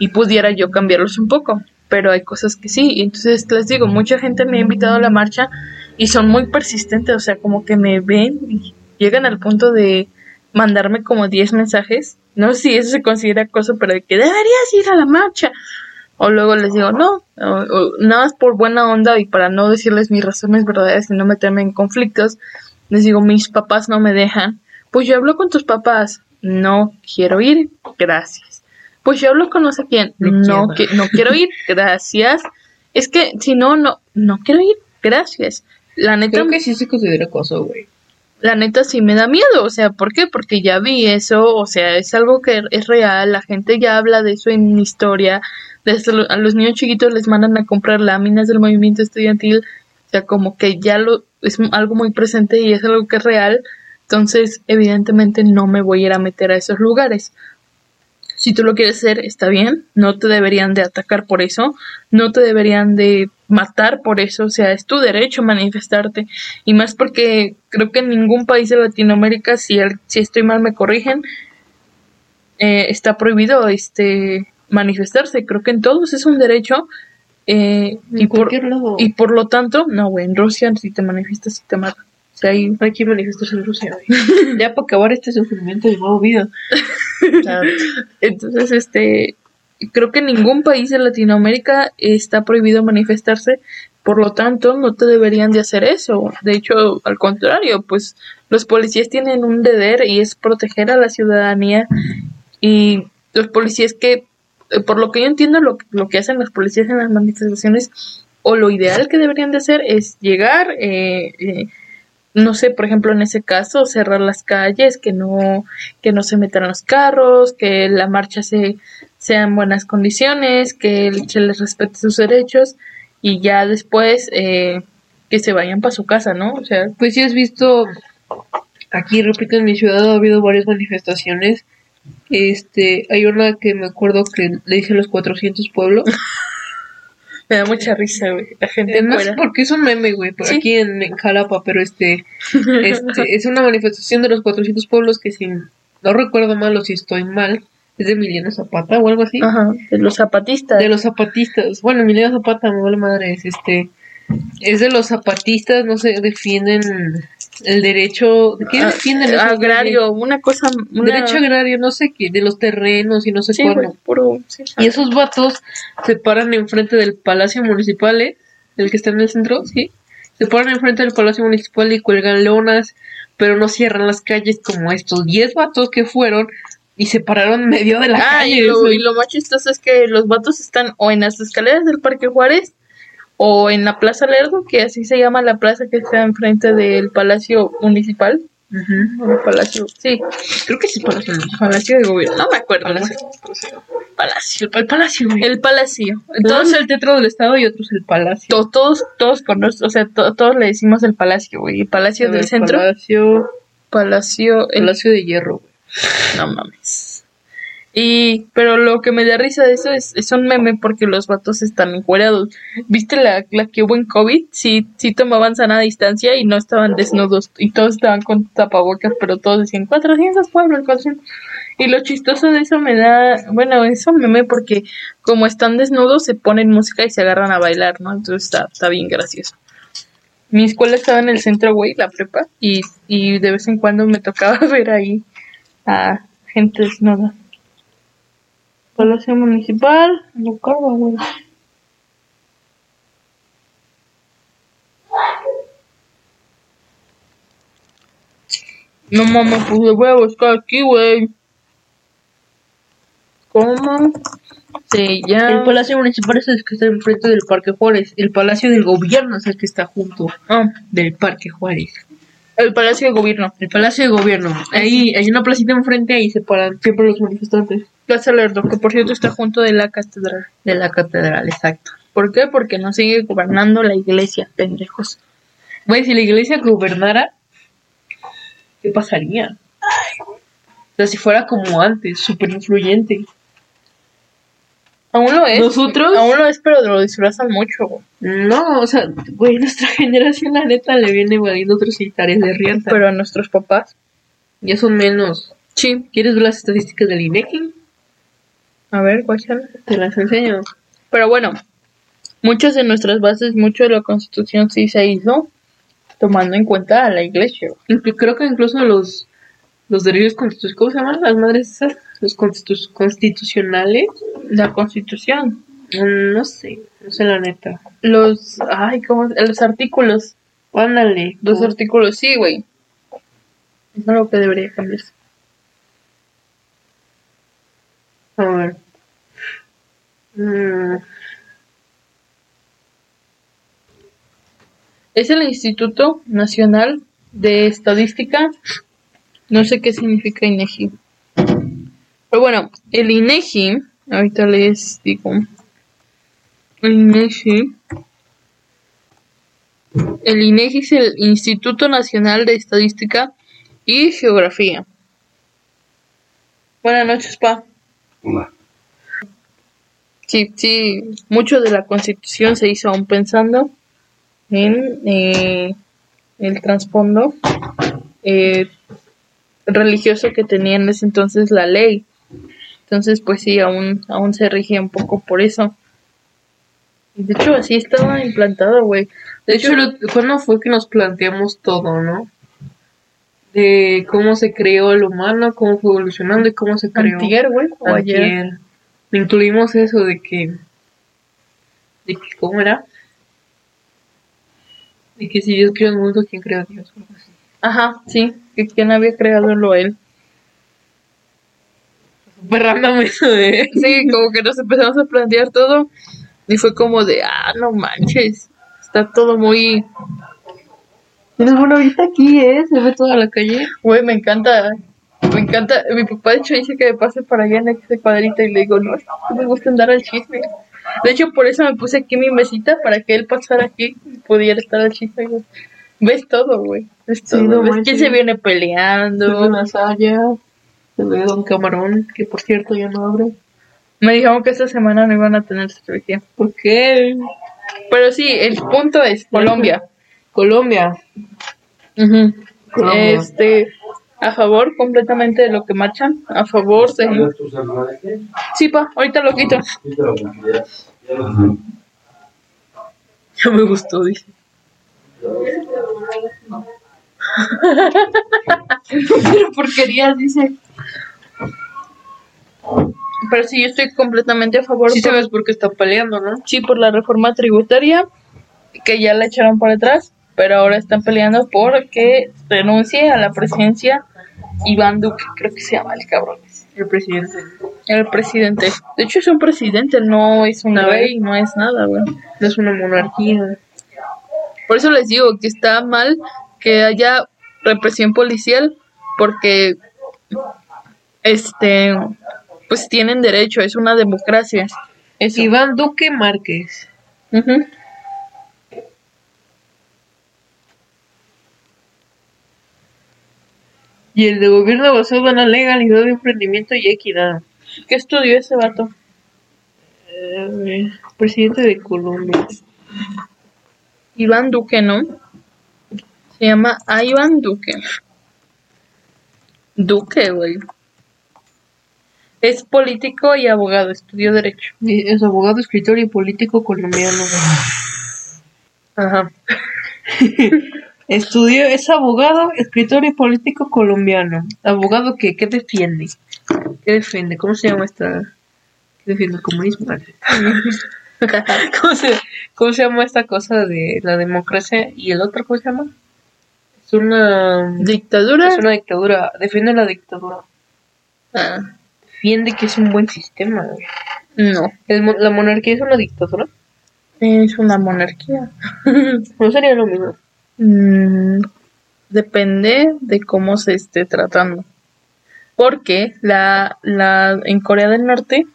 y pudiera yo cambiarlos un poco. Pero hay cosas que sí. Y entonces les digo, mucha gente me ha invitado a la marcha y son muy persistentes, o sea, como que me ven y llegan al punto de mandarme como 10 mensajes. No sé si eso se considera cosa, pero de que deberías ir a la marcha. O luego les digo, no, o- o nada más por buena onda y para no decirles mis razones verdaderas y no meterme en conflictos, les digo, mis papás no me dejan. Pues yo hablo con tus papás, no quiero ir, gracias. Pues yo hablo con no sé quién, No no, quiero. qui- no quiero ir, *laughs* gracias. Es que si no, no, no quiero ir, gracias. La neta, Creo que sí se considera acoso, güey. la neta sí me da miedo, o sea, ¿por qué? Porque ya vi eso, o sea, es algo que es real, la gente ya habla de eso en historia, desde lo- a los niños chiquitos les mandan a comprar láminas del movimiento estudiantil, o sea, como que ya lo es algo muy presente y es algo que es real, entonces evidentemente no me voy a ir a meter a esos lugares. Si tú lo quieres hacer, está bien, no te deberían de atacar por eso, no te deberían de matar por eso, o sea, es tu derecho manifestarte. Y más porque creo que en ningún país de Latinoamérica, si, el- si estoy mal me corrigen, eh, está prohibido este manifestarse. Creo que en todos es un derecho. eh, y, por, y por lo tanto, no, güey, en Rusia si te manifiestas, sí te matan. Hay- que manifestarse en Rusia, güey. *laughs* ya para acabar este sufrimiento de nuevo vida. *laughs* Entonces, este, creo que en ningún país de Latinoamérica está prohibido manifestarse, por lo tanto, no te deberían de hacer eso. De hecho, al contrario, pues los policías tienen un deber y es proteger a la ciudadanía y los policías que, eh, por lo que yo entiendo, lo, lo que hacen los policías en las manifestaciones o lo ideal que deberían de hacer es llegar, eh, eh, no sé, por ejemplo, en ese caso, cerrar las calles, que no, que no se metan los carros, que la marcha se, sea en buenas condiciones, que se les respete sus derechos y ya después eh, que se vayan para su casa, ¿no? O sea, Pues sí has visto, aquí repito, en mi ciudad ha habido varias manifestaciones. Este, hay una que me acuerdo que le dije a los 400 pueblos. *laughs* me da mucha risa, güey. La gente Eh, no sé fuera. por qué es un meme, güey, por Sí. aquí en, en Jalapa, pero este, *laughs* este, es una manifestación de los 400 pueblos que si no recuerdo mal o si estoy mal, es de Emiliano Zapata o algo así. Ajá, de los zapatistas. De los zapatistas. Bueno, Emiliano Zapata, me vale madre, es este. Es de los zapatistas, no sé, defienden el derecho. ¿De qué Ah, defienden? esos agrario, una cosa. Una... Derecho agrario, no sé qué, de los terrenos y no sé Sí, cuándo. güey, puro. sí. Y esos vatos se paran enfrente del Palacio Municipal, ¿eh? El que está en el centro, ¿sí? Se paran enfrente del Palacio Municipal y cuelgan lonas, pero no cierran las calles como estos 10 vatos que fueron y se pararon en medio de la Ah, calle. y lo, y lo más chistoso es que los vatos están o en las escaleras del Parque Juárez o en la Plaza Lerdo, que así se llama la plaza que está enfrente del Palacio Municipal. O el Palacio, sí, Creo que sí, Palacio Municipal. Palacio de Gobierno, no me acuerdo. Palacio. Palacio. El, el Palacio, güey. El Palacio. Es el Teatro del Estado y otro es el Palacio. to- todos, todos conocen, o sea, to- todos le decimos el Palacio, güey. El Palacio del El Centro. Palacio, Palacio, el Palacio de Hierro, güey. No mames. Y, pero lo que me da risa de eso es, es un meme porque los vatos están encuerados. ¿Viste la, la que hubo en COVID? Sí, sí tomaban sana distancia y no estaban desnudos. Y todos estaban con tapabocas, pero todos decían 400 pueblos, 400. Y lo chistoso de eso me da, bueno, es un meme porque como están desnudos se ponen música y se agarran a bailar, ¿no? Entonces está, está bien gracioso. Mi escuela estaba en el centro, güey, la prepa, y, y de vez en cuando me tocaba *laughs* ver ahí a gente desnuda. Palacio Municipal, lo cargo, güey. No mames, pues lo voy a buscar aquí, güey. ¿Cómo se llama? El Palacio Municipal es el que está enfrente del Parque Juárez. El Palacio del Gobierno es el que está junto Ah, del Parque Juárez. el Palacio de Gobierno. El Palacio de Gobierno. Ahí hay una placita enfrente, ahí se paran siempre los manifestantes. Plaza Lerdo, que por cierto está junto de la catedral. De la catedral, exacto. ¿Por qué? Porque no sigue gobernando la iglesia, pendejos. Güey, si la iglesia gobernara, ¿qué pasaría? O sea, si fuera como antes, súper influyente. Aún lo es. ¿Nosotros? Aún lo es, pero lo disfrazan mucho, güey. No, o sea, güey, nuestra *laughs* generación, la neta, le viene evadiendo otros hectáreas de rienta. Pero a nuestros papás. ya son menos. Sí. ¿Quieres ver las estadísticas del INEGI? A ver, ¿cuál será? Te las enseño. Pero bueno, muchas de nuestras bases, mucho de la constitución sí se hizo tomando en cuenta a la iglesia. creo que incluso los, los derechos constitucionales, ¿cómo se llaman? Las madres esas, los constitu- constitucionales. La constitución. Mm, No sé, no sé la neta. Los, ay, ¿cómo? Los artículos. Ándale. Los artículos, sí, güey. Es algo que debería cambiarse. Mm, Es el Instituto Nacional de Estadística. No sé qué significa INEGI. Pero bueno, el INEGI, ahorita les digo. El INEGI. El INEGI es el Instituto Nacional de Estadística y Geografía. Buenas noches, pa. Sí, sí, mucho de la constitución se hizo aún pensando en eh, el trasfondo eh, religioso que tenía en ese entonces la ley. Entonces, pues sí, aún, aún se regía un poco por eso. Y De hecho, así estaba implantado, güey. De hecho, lo- ¿cuándo fue que nos planteamos todo, no? De cómo se creó el humano, cómo fue evolucionando y cómo se creó. Antier, güey, o ayer. Antier. Incluimos eso de que. de que, ¿cómo era? De que si Dios creó el mundo, ¿quién creó a Dios? Ajá, sí, que quien había creado lo él. Súper random eso de. Sí, como que nos empezamos a plantear todo y fue como de, ah, no manches, está todo muy... Tienes buena vista aquí, ¿eh? Se ve toda la calle. Güey, me encanta, me encanta. Mi papá, de hecho, dice que me pase para allá en ese cuadrito y le digo, no, es que me gusta andar al chisme. De hecho, por eso me puse aquí mi mesita para que él pasara aquí y pudiera estar al chisme. güey. Ves todo, güey. Ves todo. no Ves manches. quién se viene Se ve peleando. una saya. Se ve Don Camarón, que por cierto ya no abre. Me dijeron que esta semana no iban a tener cirugía. ¿Por qué? Pero sí, el punto es Colombia. Colombia. Este, a favor completamente de lo que marchan. A favor de... ¿Sabes tu celular aquí? Sí, pa, ahorita lo quito. Porque ya- me gustó, dice. *laughs* Pero porquerías, dice. Pero sí, yo estoy completamente a favor. Sí por- sabes por qué está peleando, ¿no? sí, por la reforma tributaria, que ya la echaron para atrás, pero ahora están peleando por que renuncie a la presidencia Iván Duque, creo que se llama el cabrón. El presidente. El presidente. De hecho, es un presidente, no es un No, rey, no es nada, güey. No es una monarquía. Por eso les digo que está mal que haya represión policial, porque este pues tienen derecho, es una democracia. Eso. Iván Duque Márquez. Ujú. Y el de gobierno basado en la legalidad de emprendimiento y equidad. ¿Qué estudió ese vato? Eh, presidente de Colombia. Iván Duque, ¿no? Se llama Iván Duque. Duque, güey. Es político y abogado, estudió derecho. Es abogado, escritor y político colombiano. Ajá. *laughs* Estudió, es abogado, escritor y político colombiano. ¿Abogado qué? ¿Qué defiende? ¿Qué defiende? ¿Cómo se llama esta? ¿Qué defiende el comunismo? *laughs* ¿Cómo se, ¿Cómo se llama esta cosa de la democracia? ¿Y el otro cómo se llama? Es una... Dictadura. Es una dictadura. Defiende la dictadura. Ah, Defiende que es un buen sistema. no, ¿La monarquía es una dictadura? es una monarquía. *laughs* No sería lo mismo. Mm, depende de cómo se esté tratando. Porque la, la, en Corea del Norte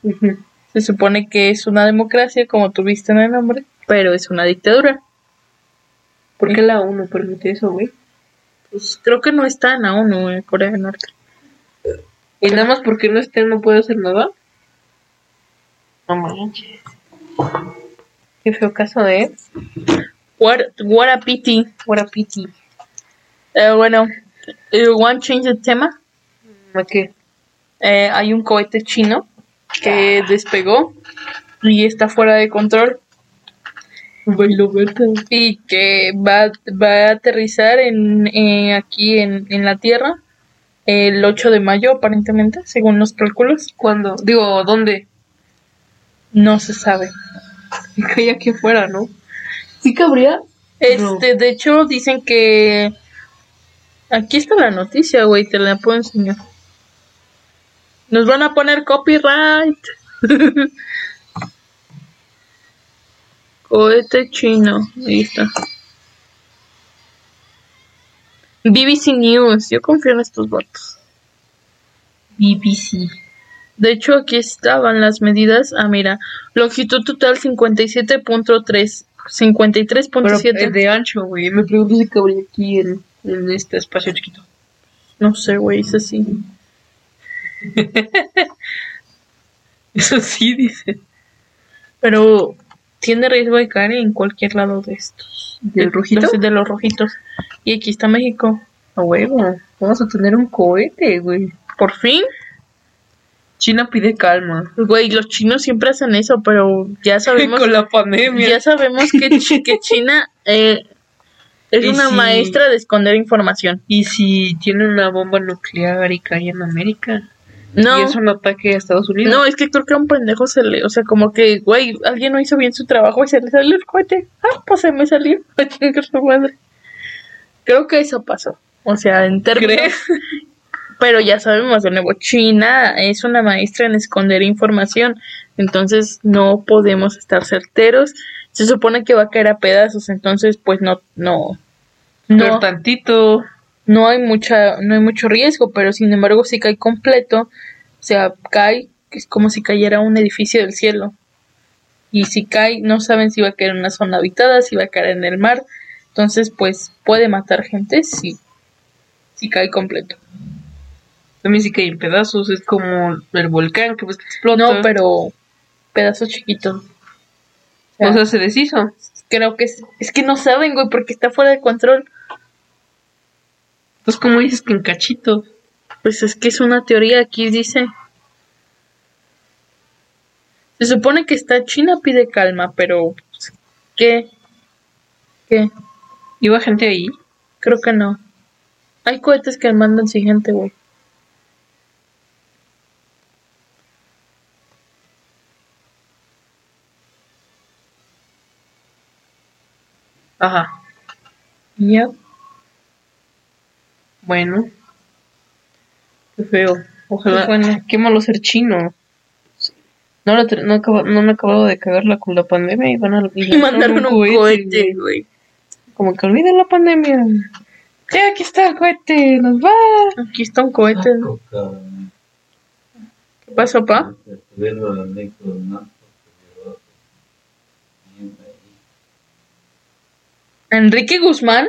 se supone que es una democracia, como tuviste en el nombre, pero es una dictadura. ¿Por qué la ONU permite eso, güey? Pues creo que no está en la ONU en Corea del Norte. Y nada más porque no esté no puede hacer nada. No manches. Qué feo caso, ¿eh? What, what a pity. What a pity. Eh, bueno, eh, one change the tema. ¿A qué? Eh, hay un cohete chino que despegó y está fuera de control y que va, va a aterrizar en, eh, aquí en, en la Tierra el 8 de mayo aparentemente, según los cálculos. ¿Cuándo? Digo, ¿dónde? No se sabe. *laughs* Que aquí afuera, ¿no? ¿Sí cabría? Este, de hecho, dicen que aquí está la noticia, güey, te la puedo enseñar. Nos van a poner copyright. *laughs* Cohete chino, ahí está. BBC News, yo confío en estos votos. BBC. De hecho, aquí estaban las medidas. Ah, mira, longitud total 57.3, Pero es 53.7. de ancho, güey. Me pregunto si cabría aquí en, en este espacio chiquito. No sé, güey, es así. *laughs* Eso sí, dice. Pero tiene riesgo de caer en cualquier lado de estos. ¿Del De- rojito? De los rojitos. Y aquí está México. A huevo. Vamos a tener un cohete, güey. Por fin. China pide calma. Güey, los chinos siempre hacen eso, pero ya *laughs* sabemos, Con la pandemia. ya sabemos que, Chi- que *laughs* China eh, es Y una si- maestra de esconder información. ¿Y si tiene una bomba nuclear y cae en América? No, ¿Y es un ataque a Estados Unidos? no, es que creo que a un pendejo se le, o sea, como que, güey, alguien no hizo bien su trabajo y se le salió el cohete. Ah, pues se me salió. *laughs* Creo que eso pasó. O sea, en términos, ¿Crees? Pero ya sabemos de nuevo, China es una maestra en esconder información, entonces no podemos estar certeros. Se supone que va a caer a pedazos, entonces pues no, no, no, tantito. no hay mucha, no hay mucho riesgo, pero sin embargo si cae completo, o sea, cae, es como si cayera un edificio del cielo. Y si cae, no saben si va a caer en una zona habitada, si va a caer en el mar, entonces pues puede matar gente si, si cae completo. También sí cae en pedazos. Es como el volcán que pues explota. No, pero pedazos chiquitos. O sea, se deshizo. creo que es, es que no saben, güey, porque está fuera de control. Entonces, ¿cómo dices que en cachito? Pues es que es una teoría, aquí dice. Se supone que está China pide calma, pero pues, ¿qué? ¿Qué? ¿Iba gente ahí? Creo que no. Hay cohetes que mandan sin gente, güey. Ajá. Ya. Bueno. Qué feo. Ojalá. Qué bueno. Qué malo ser chino. No, ter- no, no me acabado de cagarla con la pandemia y van a *laughs* Y mandaron un cohete, güey. Como que olviden la pandemia. Ya, aquí está el cohete, nos va. Aquí está un cohete. ¿Qué pasó, pa? Enrique Guzmán,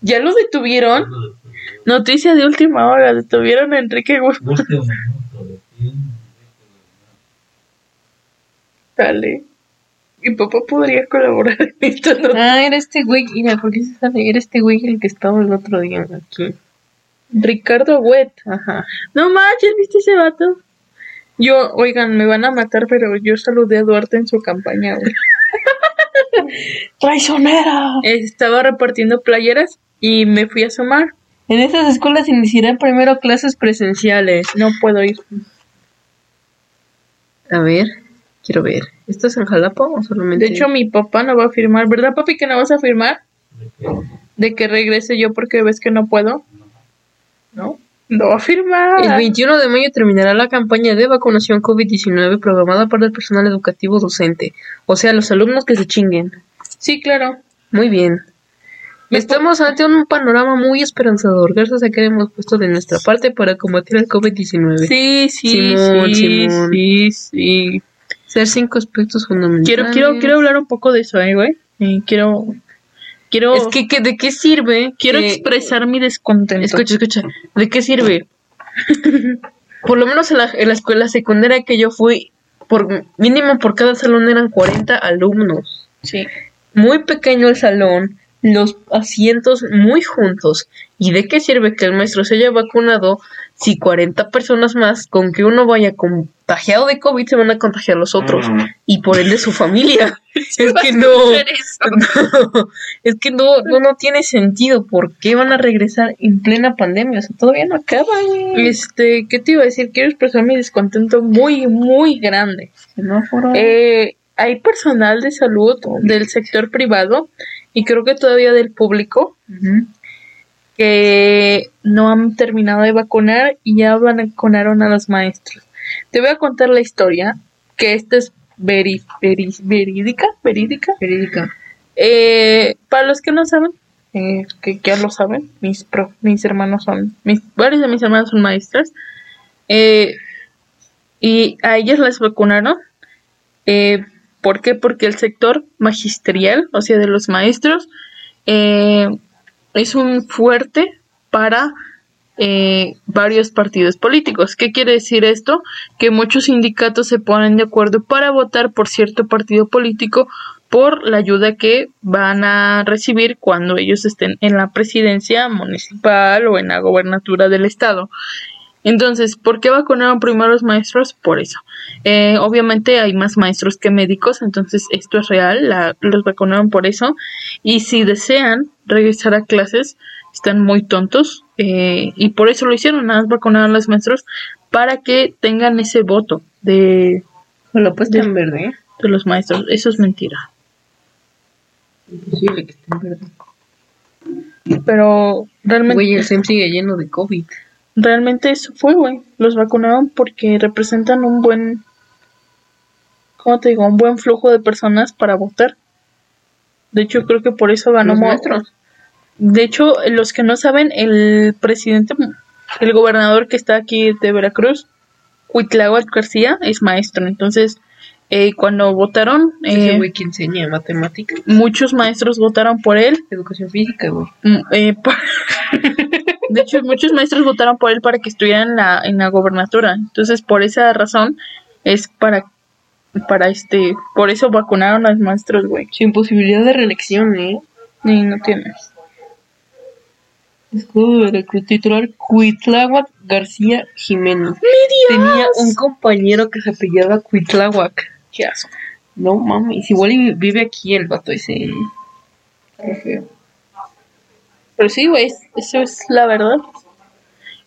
¿ya lo detuvieron? Noticia de última hora, detuvieron a Enrique Guzmán. Dale. Mi papá podría colaborar en esta nota. Ah, era este güey. Mira, ¿por qué se sale? Era este güey el que estaba el otro día aquí. Ricardo Wet. Ajá. No manches, ¿viste ese vato? Yo, oigan, me van a matar, pero yo saludé a Duarte en su campaña, güey. ¡Traicionera! Estaba repartiendo playeras y me fui a asomar. En estas escuelas iniciarán primero clases presenciales. No puedo ir. A ver, quiero ver. ¿Esto es en Jalapa o solamente? De hecho, mi papá no va a firmar, ¿verdad, papi, que no vas a firmar? De que regrese yo porque ves que no puedo. ¿No? No va a firmar. el 21 de mayo terminará la campaña de vacunación COVID-19 programada para el personal educativo docente. O sea, los alumnos que se chinguen. Sí, claro. Muy bien. Estamos ante un panorama muy esperanzador, gracias a que hemos puesto de nuestra parte para combatir el COVID-19. Sí, sí, Simón, sí, Simón. sí, sí. Ser cinco aspectos fundamentales. Quiero, quiero, quiero hablar un poco de eso, eh, güey. Eh, quiero, quiero, Es que, que ¿de qué sirve? quiero que- expresar mi descontento. Escucha, escucha. ¿De qué sirve? *laughs* por lo menos en la, en la escuela secundaria que yo fui, por mínimo por cada salón eran 40 alumnos. Sí. Muy pequeño el salón, los asientos muy juntos. ¿Y de qué sirve que el maestro se haya vacunado si 40 personas más, con que uno vaya contagiado de COVID, se van a contagiar los otros? Y por ende su familia. *laughs* *laughs* es que no. *laughs* No, es que no, no, no tiene sentido. ¿Por qué van a regresar en plena pandemia? O sea, todavía no acaba. Este, ¿qué te iba a decir? Quiero expresar mi descontento muy, muy grande. Semáforo. Eh, hay personal de salud del sector privado y creo que todavía del público que no han terminado de vacunar y ya vacunaron a los maestros. Te voy a contar la historia, que esta es veri- veri- verídica, verídica. Verídica. Eh, para los que no saben, eh, que ya lo saben, mis, pro- mis hermanos son, mis, varios de mis hermanos son maestras, eh, y a ellas las vacunaron. Eh, ¿Por qué? Porque el sector magisterial, o sea, de los maestros, eh, es un fuerte para eh, varios partidos políticos. ¿Qué quiere decir esto? Que muchos sindicatos se ponen de acuerdo para votar por cierto partido político por la ayuda que van a recibir cuando ellos estén en la presidencia municipal o en la gobernatura del estado. Entonces, ¿por qué vacunaron primero a los maestros? Por eso. Eh, obviamente hay más maestros que médicos, entonces esto es real, la- los vacunaron por eso. Y si desean regresar a clases, están muy tontos eh, y por eso lo hicieron, nada más vacunaron a los maestros para que tengan ese voto de, Lo puesta en verde. de los maestros. Eso es mentira. Imposible que esté en verde. Pero realmente, Güey, el SEM sigue lleno de COVID. Realmente eso fue, güey. Los vacunaron porque representan un buen, ¿cómo te digo? Un buen flujo de personas para votar. De hecho, creo que por eso ganó Los maestros. De hecho, los que no saben, el presidente, el gobernador que está aquí de Veracruz, Huitláhuac García, es maestro. Entonces, eh, cuando votaron, eh, güey que enseña matemáticas. muchos maestros votaron por él. Educación física, güey. Mm, eh, *laughs* de hecho, muchos maestros votaron por él para que estuviera en la, en la gobernatura. Entonces, por esa razón, es para, para este, por eso vacunaron a los maestros, güey. Sin posibilidad de reelección, ¿eh? Y no tienes. Escudo de Veracruz titular Cuitláhuac García Jiménez. Tenía un compañero que se apellidaba Cuitláhuac. Qué asco. No mames, igual vive aquí el vato ese. Qué feo. Pero sí, güey, eso es la verdad.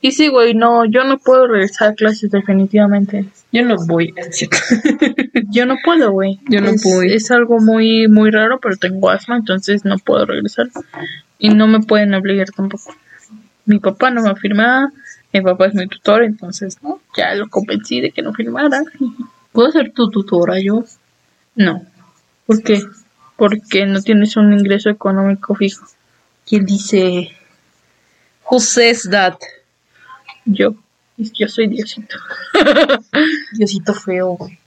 Y sí, güey, no, yo no puedo regresar a clases definitivamente. Yo no voy. *laughs* Yo no puedo, güey. Yo no es, puedo. Es algo muy, muy raro, pero tengo asma, entonces no puedo regresar. Y no me pueden obligar tampoco. Mi papá no me firma, mi papá es mi tutor, entonces, ¿no? Ya lo convencí de que no firmara. ¿Puedo ser tu tutora yo? No. ¿Por qué? Porque no tienes un ingreso económico fijo. ¿Quién dice? Who says that? Yo. Yo soy Diosito. *laughs* Diosito feo, güey.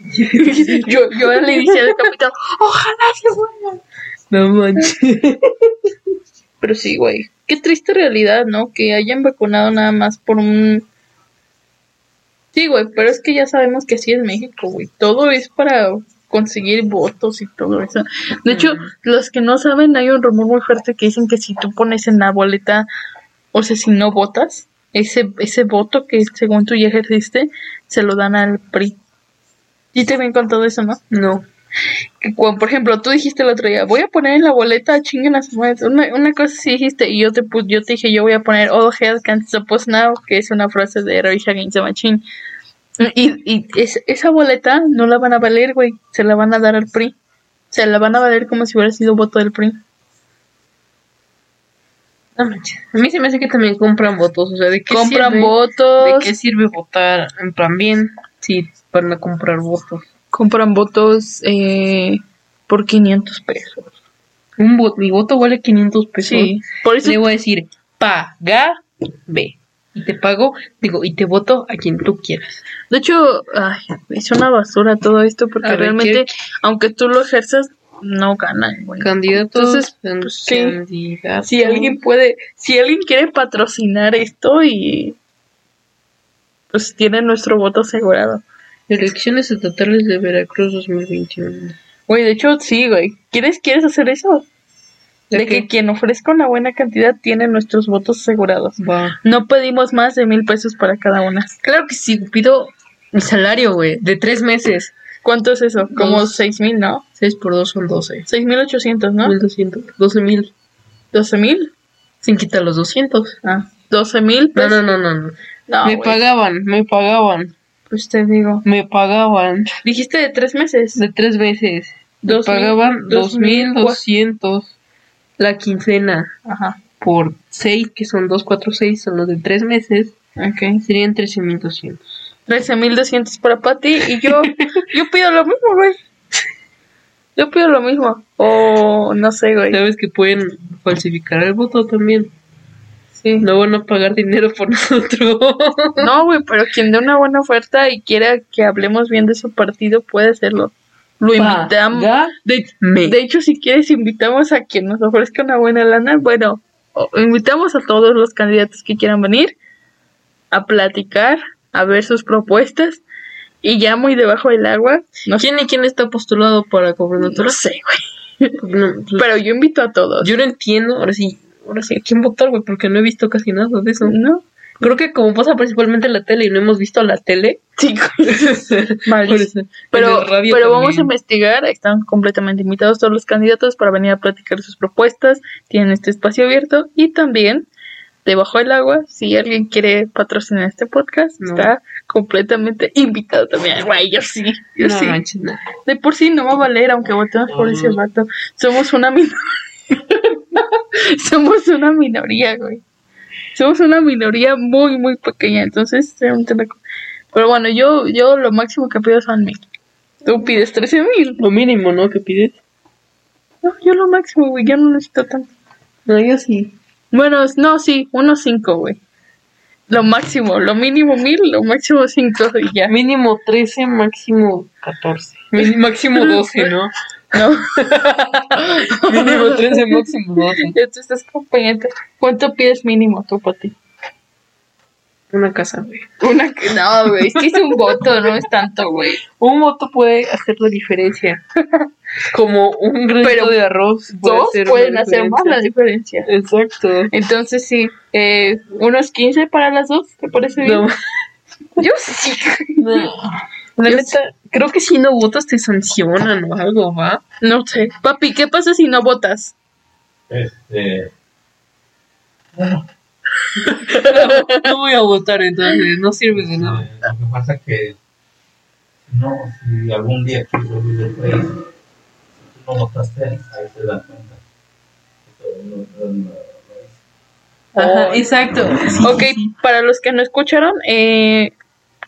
*laughs* yo, yo le dije al capitán, ojalá se muera. No manches. *laughs* Pero sí, güey. Qué triste realidad, ¿no? Que hayan vacunado nada más por un... Sí, güey, pero es que ya sabemos que así es México, güey. Todo es para conseguir votos y todo eso. De hecho, los que no saben, hay un rumor muy fuerte que dicen que si tú pones en la boleta, o sea, si no votas, ese, ese voto que según tú ya ejerciste, se lo dan al PRI. ¿Y te ven con todo eso, no? No. que cuando, por ejemplo, tú dijiste el otro día, voy a poner en la boleta chinguen a sus madres. Una, una cosa sí dijiste, y yo te yo te dije, yo voy a poner all hell can stop us now, que es una frase de Rage Against the Machine. Y, y es- esa boleta no la van a valer, güey, se la van a dar al PRI. Se la van a valer como si hubiera sido voto del PRI. No manches. A mí se me hace que también compran votos. O sea, ¿de qué Compran sirve? votos, ¿De qué sirve votar? En plan, bien, sí, van a comprar votos. compran votos eh, por 500 pesos. Un voto, mi voto vale 500 pesos. Sí, por eso Le voy a decir, paga, ve. Y te pago, digo, y te voto a quien tú quieras. De hecho, ay, es una basura todo esto porque ver, realmente, ¿qué- aunque tú lo ejerzas, no ganan, güey. Candidatos, Entonces, pues, candidatos. Si alguien puede, si alguien quiere patrocinar esto y pues tiene nuestro voto asegurado. Elecciones estatales de Veracruz 2021. Güey, de hecho, sí, güey. ¿Quieres, quieres hacer eso? ¿De que quien ofrezca una buena cantidad tiene nuestros votos asegurados. No pedimos más de mil pesos para cada una. Claro que sí, pido mi salario, güey, de tres meses. ¿Cuánto es eso? Como Dos. seis mil, ¿no? 6 por 2 son 12. Seis mil ochocientos, ¿no? 1200. 12 mil. ¿Doce mil? Sin quitar los 200. Ah, doce mil No, pesos. no, no, no. no. No, me pagaban, me pagaban, Pues te digo. me pagaban. Dijiste de tres meses. De tres meses. Me Dos mil- pagaban dos mil 2200 la quincena Ajá. por 6, que son 246, son los de tres meses, Ok. serían 13200. 13.200 para Patty y yo *laughs* yo pido lo mismo, güey. Yo pido lo mismo. O no sé, güey. ¿Sabes que pueden falsificar el voto también? Sí. No van a pagar dinero por *laughs* nosotros. No, güey, pero quien dé una buena oferta y quiera que hablemos bien de su partido puede hacerlo. Lo invitamos. De, de hecho, si quieres, invitamos a quien nos ofrezca una buena lana. Bueno, invitamos a todos los candidatos que quieran venir a platicar, a ver sus propuestas. Y ya muy debajo del agua, no ¿Quién y quién está postulado para gobernador? no sé, güey. *laughs* Pero yo invito a todos. yo no entiendo, ahora sí, ahora sí, ¿a quién votar, güey? Porque no he visto casi nada de eso. ¿No? Creo que como pasa principalmente en la tele y no hemos visto la tele. Sí, *laughs* eso. Pero, pero vamos a investigar, están completamente invitados todos los candidatos para venir a platicar sus propuestas, tienen este espacio abierto y también debajo del agua, si alguien quiere patrocinar este podcast, No. está completamente invitado también. Güey, yo sí, yo No sí. manches, no. De por sí no va a valer, aunque votemos por ese vato. Somos una minoría. *laughs* Somos una minoría, güey. Somos una minoría muy, muy pequeña. Entonces, pero bueno, yo, yo lo máximo que pido son mil. Tú pides 13 mil. Lo mínimo, ¿no? Que pides. No, yo lo máximo, güey. Yo no necesito tanto. No, yo sí. Bueno, no, sí, unos 5, güey. Lo máximo, lo mínimo mil, lo máximo 5 y ya. Mínimo 13, máximo 14. *laughs* Mí- máximo 12, ¿no? No. *laughs* Mínimo 13, máximo 12. Ya tú estás acompañante. ¿Cuánto pides mínimo tú, Pati? Una casa, güey. Una no, güey, es que es un voto, no es tanto, güey. Un voto puede hacer la diferencia. *laughs* Como un Pero de arroz. puede Dos hacer pueden hacer más la diferencia. diferencia. Exacto. Entonces sí, eh, unos 15 para las dos, ¿te parece bien? No, *laughs* Yo sí. no. La Yo neta, Creo que si no votas te sancionan o algo, ¿va? No sé. Papi, ¿qué pasa si no votas? Este. *laughs* No voy a votar entonces, no sirve de nada. eh, lo que pasa que. No, si algún día quieres del país, si tú no votaste, ahí cuenta. No te la- la- Ajá, exacto. Ok, para los que no escucharon, eh,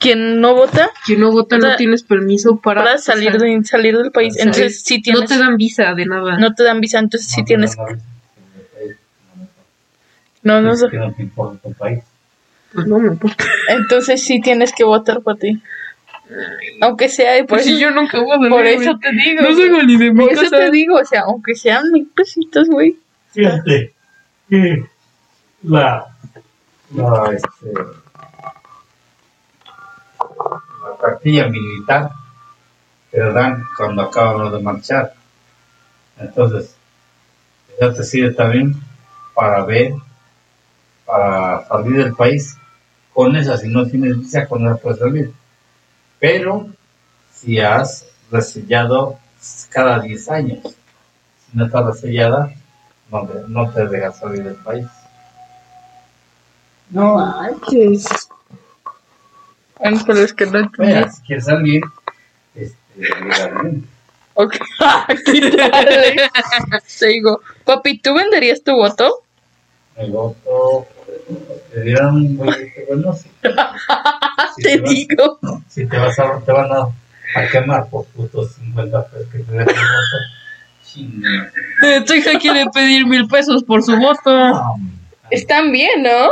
quien no vota Quien no vota Para- no tienes permiso para, para salir, de, salir del país. Entonces, sí no tienes. te dan visa de nada. no te dan visa, entonces sí no te tienes. no, no, No, no sé. no. Pues no me importa. Entonces sí tienes que votar por ti. Aunque sea, y por Pues eso, si yo nunca voy a por eso te digo. No salgo ni de mi Por eso te digo, o sea, aunque sean mil pesitos, güey. Fíjate que la, la, este, la cartilla militar dan cuando acaban de marchar. Entonces, ya te sirve también para ver, para salir del país. Con esa, si no tienes visa, con esa puedes salir. Pero si has resellado cada 10 años, si no está resellada, no te, no te deja salir del país. No manches. Bueno, pero es que no entendí. Si quieres salir, este. Ok. *laughs* ¿Qué tal? Te digo, papi, ¿tú venderías tu voto? el voto, te dieron un bollito, bueno, si, *laughs* si Te vas- digo. si te vas a, te van a, a quemar por putos 50 pesos que te den el voto, Tu hija quiere pedir mil pesos por su voto. Están bien, ¿no?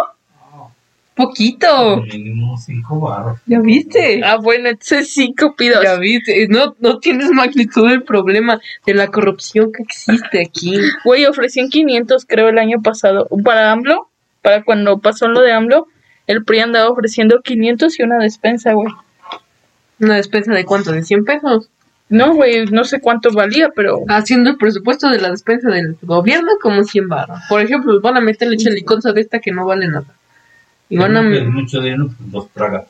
Poquito. mínimo 5 baros. ¿Ya viste? Ah, bueno, entonces cinco pidos. Ya viste. No, no tienes magnitud del problema de la corrupción que existe aquí. Güey, ofrecían 500, creo, el año pasado. Para AMLO, para cuando pasó lo de AMLO, el PRI andaba ofreciendo 500 y una despensa, güey. Una despensa de cuánto? ¿De 100 pesos? No, güey, no sé cuánto valía, pero... Haciendo el presupuesto de la despensa del gobierno como 100 barras. Por ejemplo, van a meterle cheliconza de esta que no vale nada. Y van a... Mucho dinero, pues los tragas.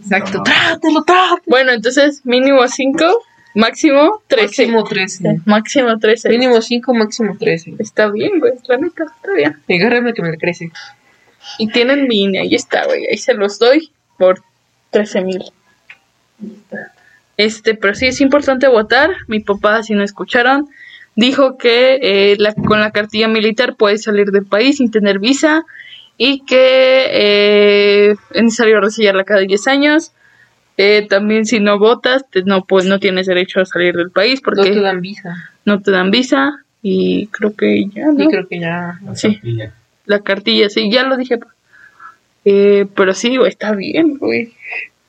Exacto. Trátelo, trátelo. Bueno, entonces mínimo 5, máximo 13. Máximo 13. Máximo 13. Mínimo 5, máximo 13. Está bien, güey, la neta, está bien. Agárrame que me le crece. Y tienen mi INE, ahí está, güey, ahí se los doy por 13 mil. Este, pero sí es importante votar. Mi papá, si no escucharon, dijo que eh, la- con la cartilla militar puedes salir del país sin tener visa y que eh, es necesario resellarla cada 10 años. Eh, también si no votas, te- no, pues, no tienes derecho a salir del país No porque te dan visa. no te dan visa y creo que ya, ¿no? Y creo que ya. Sí. La cartilla, sí, ya lo dije. Eh, pero sí, güey, está bien, güey.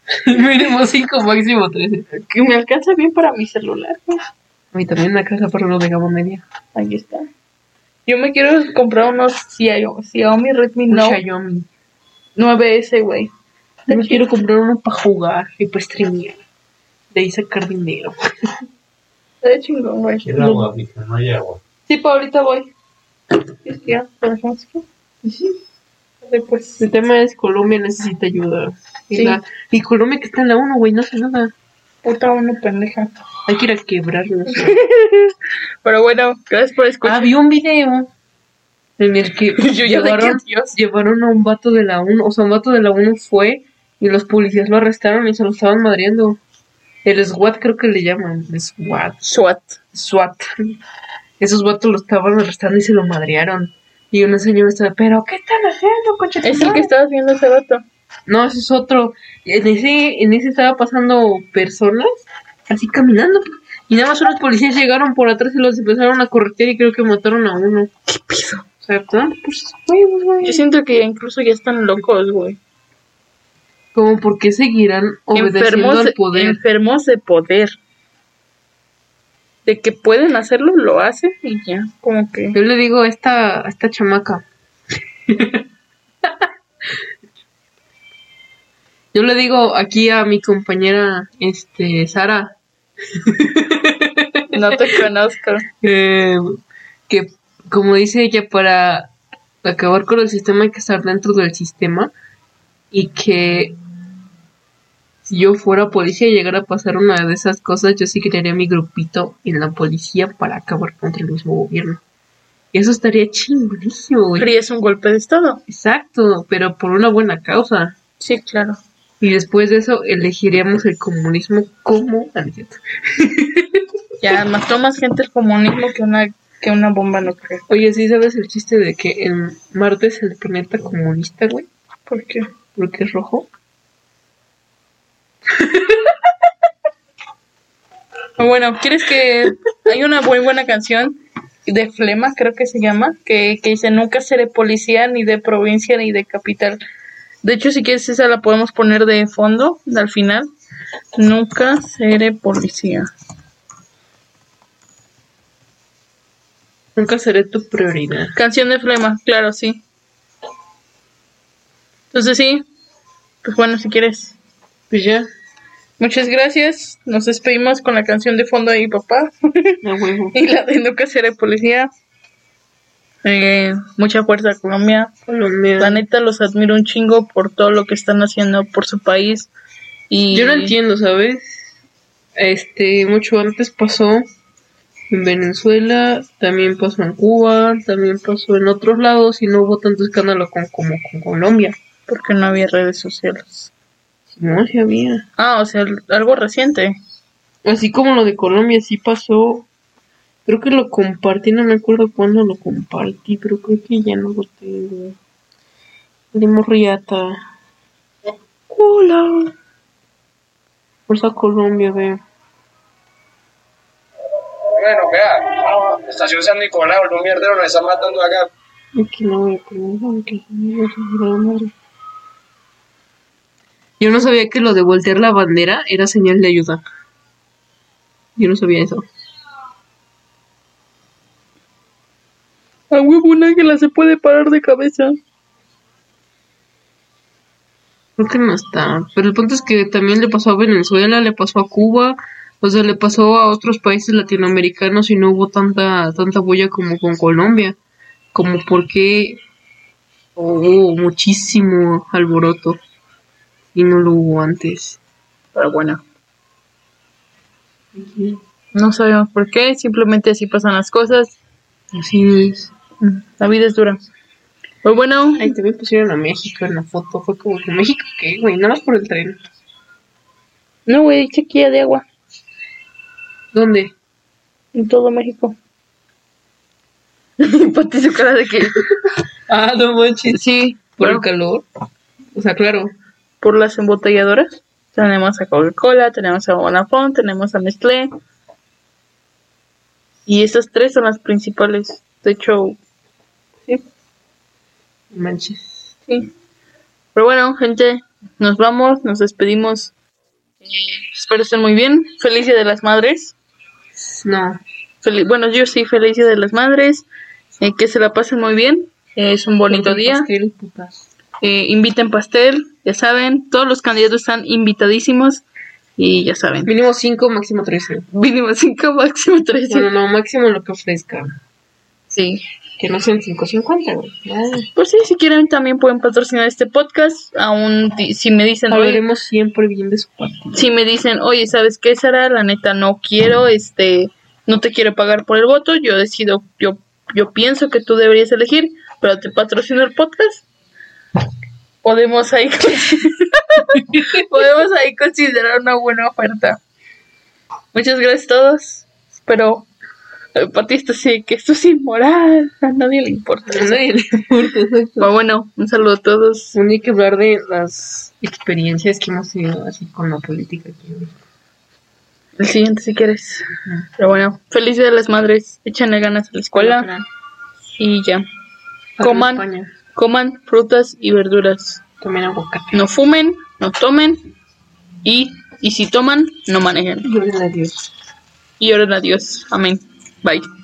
*laughs* Mínimo 5, máximo 13. Que me alcanza bien para mi celular, güey. A mí también me alcanza para uno de gama media. Ahí está. Yo me quiero comprar unos Xiaomi, Xiaomi Redmi Note Xiaomi. 9S, güey. Yo me quiero comprar uno para jugar y para streamear. De ahí sacar dinero. Está de chingón, güey. Quiero agua, dije, no hay agua. Sí, pa, ahorita voy. Es que ya, ¿lo dejamos aquí? Sí. Vale, pues. El tema es Colombia necesita ayuda. Y, Sí. la- y Colombia que está en la 1, güey, no hace nada. Puta uno pendeja. Hay que ir a quebrarlos. *laughs* Pero bueno, gracias por ah, escuchar. vi un video en el que *laughs* Yo ya llevaron, llevaron a un vato de la 1, o sea, un vato de la 1 fue y los policías lo arrestaron y se lo estaban madreando. El SWAT creo que le llaman, el SWAT. SWAT. SWAT. Esos vatos lo estaban arrestando y se lo madrearon. Y una señora estaba, pero ¿qué están haciendo, coche? Es el que estabas viendo hace rato. No, ese es otro. En ese, en ese estaba pasando personas así caminando. Y nada más unos policías llegaron por atrás y los empezaron a corretear y creo que mataron a uno. ¿Qué pido? O sea, pues, güey. Yo siento que incluso ya están locos, güey. Como por qué seguirán obedeciendo Enfermos, al poder. enfermos de poder. De que pueden hacerlo, lo hacen y ya, como que... Yo le digo a esta, a esta chamaca. *laughs* Yo le digo aquí a mi compañera, este, Sara, *laughs* No te conozco. eh, que como dice ella, para acabar con el sistema hay que estar dentro del sistema y que si yo fuera policía y llegara a pasar una de esas cosas, yo sí crearía mi grupito en la policía para acabar contra el mismo gobierno. Y eso estaría chingonísimo, güey. Harías un golpe de estado. Exacto, pero por una buena causa. Sí, claro. Y después de eso elegiríamos el comunismo como... *laughs* Ya mató más gente el comunismo que una, que una bomba nuclear. Oye, ¿sí sabes el chiste de que el Marte es el planeta comunista, güey? ¿Por qué? Porque es rojo. *laughs* Bueno, ¿quieres que hay una muy buena canción de Flema, creo que se llama, que, que dice nunca seré policía ni de provincia ni de capital. De hecho, si quieres esa la podemos poner de fondo, al final. Nunca seré policía. Nunca seré tu prioridad. Canción de Flema, claro, sí. Entonces sí, pues bueno, si quieres. Pues ya, Muchas gracias. Nos despedimos con la canción de fondo de mi papá a huevo. *laughs* y la de Nunca seré policía. Eh, mucha fuerza Colombia. Colombia. La neta los admiro un chingo por todo lo que están haciendo por su país. Y Yo no entiendo, ¿sabes? Este, mucho antes pasó en Venezuela, también pasó en Cuba, también pasó en otros lados y no hubo tanto escándalo con, como con Colombia. porque no había redes sociales. No, sí había. Ah, o sea, algo reciente. Así como lo de Colombia sí pasó. Creo que lo compartí, no me acuerdo cuándo lo compartí, pero creo que ya no lo tengo. De Morriata. Hola. Fuerza Colombia, ve. Bueno, vea, estación San Nicolás, un mierdero nos está matando acá. Aquí no voy a que la madre. Yo no sabía que lo de voltear la bandera era señal de ayuda. Yo no sabía eso. A huevo, un águila se puede parar de cabeza. Creo que no está. Pero el punto es que también le pasó a Venezuela, le pasó a Cuba, o sea, le pasó a otros países latinoamericanos y no hubo tanta, tanta bulla como con Colombia. Como porque hubo muchísimo alboroto y no lo hubo antes. Pero bueno, no sabemos por qué, simplemente así pasan las cosas. Así es. La vida es dura. Pero bueno, Ay, también pusieron a México en la foto. Fue como que México, ¿qué, güey? Nada más por el tren. no, güey, sequía de agua ¿Dónde? en todo México. *laughs* Pati su cara de que *laughs* Ah, no manches. sí, Por bueno, el calor. O sea, claro. por las embotelladoras. Tenemos a Coca-Cola, tenemos a Bonafont, tenemos a Nestlé. Y esas tres son las principales. De hecho, sí, manches. sí. Pero bueno, gente, nos vamos, nos despedimos. Eh, espero estén muy bien. Feliz Día de las Madres. No. Fel- bueno, yo sí, feliz Día de las Madres. Eh, que se la pasen muy bien. Eh, es un bonito día. Pastel. Eh, inviten pastel, ya saben. Todos los candidatos están invitadísimos. Y ya saben. Mínimo 5, máximo 13. Mínimo 5, máximo 13. No, no, máximo lo que ofrezcan. Sí. Que no sean 5.50, güey. Pues sí, si quieren también pueden patrocinar este podcast. Aún si me dicen, Hablaremos siempre bien de su partido. si me dicen, oye, ¿sabes qué, Sara? La neta no quiero, este, no te quiero pagar por el voto. Yo decido, yo, yo pienso que tú deberías elegir, pero te patrocino el podcast. Podemos ahí, *laughs* podemos ahí considerar una buena oferta. Muchas gracias a todos. Espero, *laughs* Patista, sí, que esto es inmoral. A nadie le importa. A nadie le importa, exacto. Bueno, un saludo a todos. Bueno, hay que hablar de las experiencias que hemos tenido así con la política aquí. en México. El siguiente si quieres. Pero bueno, feliz día de las madres. Échenle ganas a la escuela y ya. Para Coman, España. coman frutas y verduras. También aguacate. No fumen, no tomen y, y si toman, no manejen. Gloria a Dios. Y oren a Dios. Amén. Bye.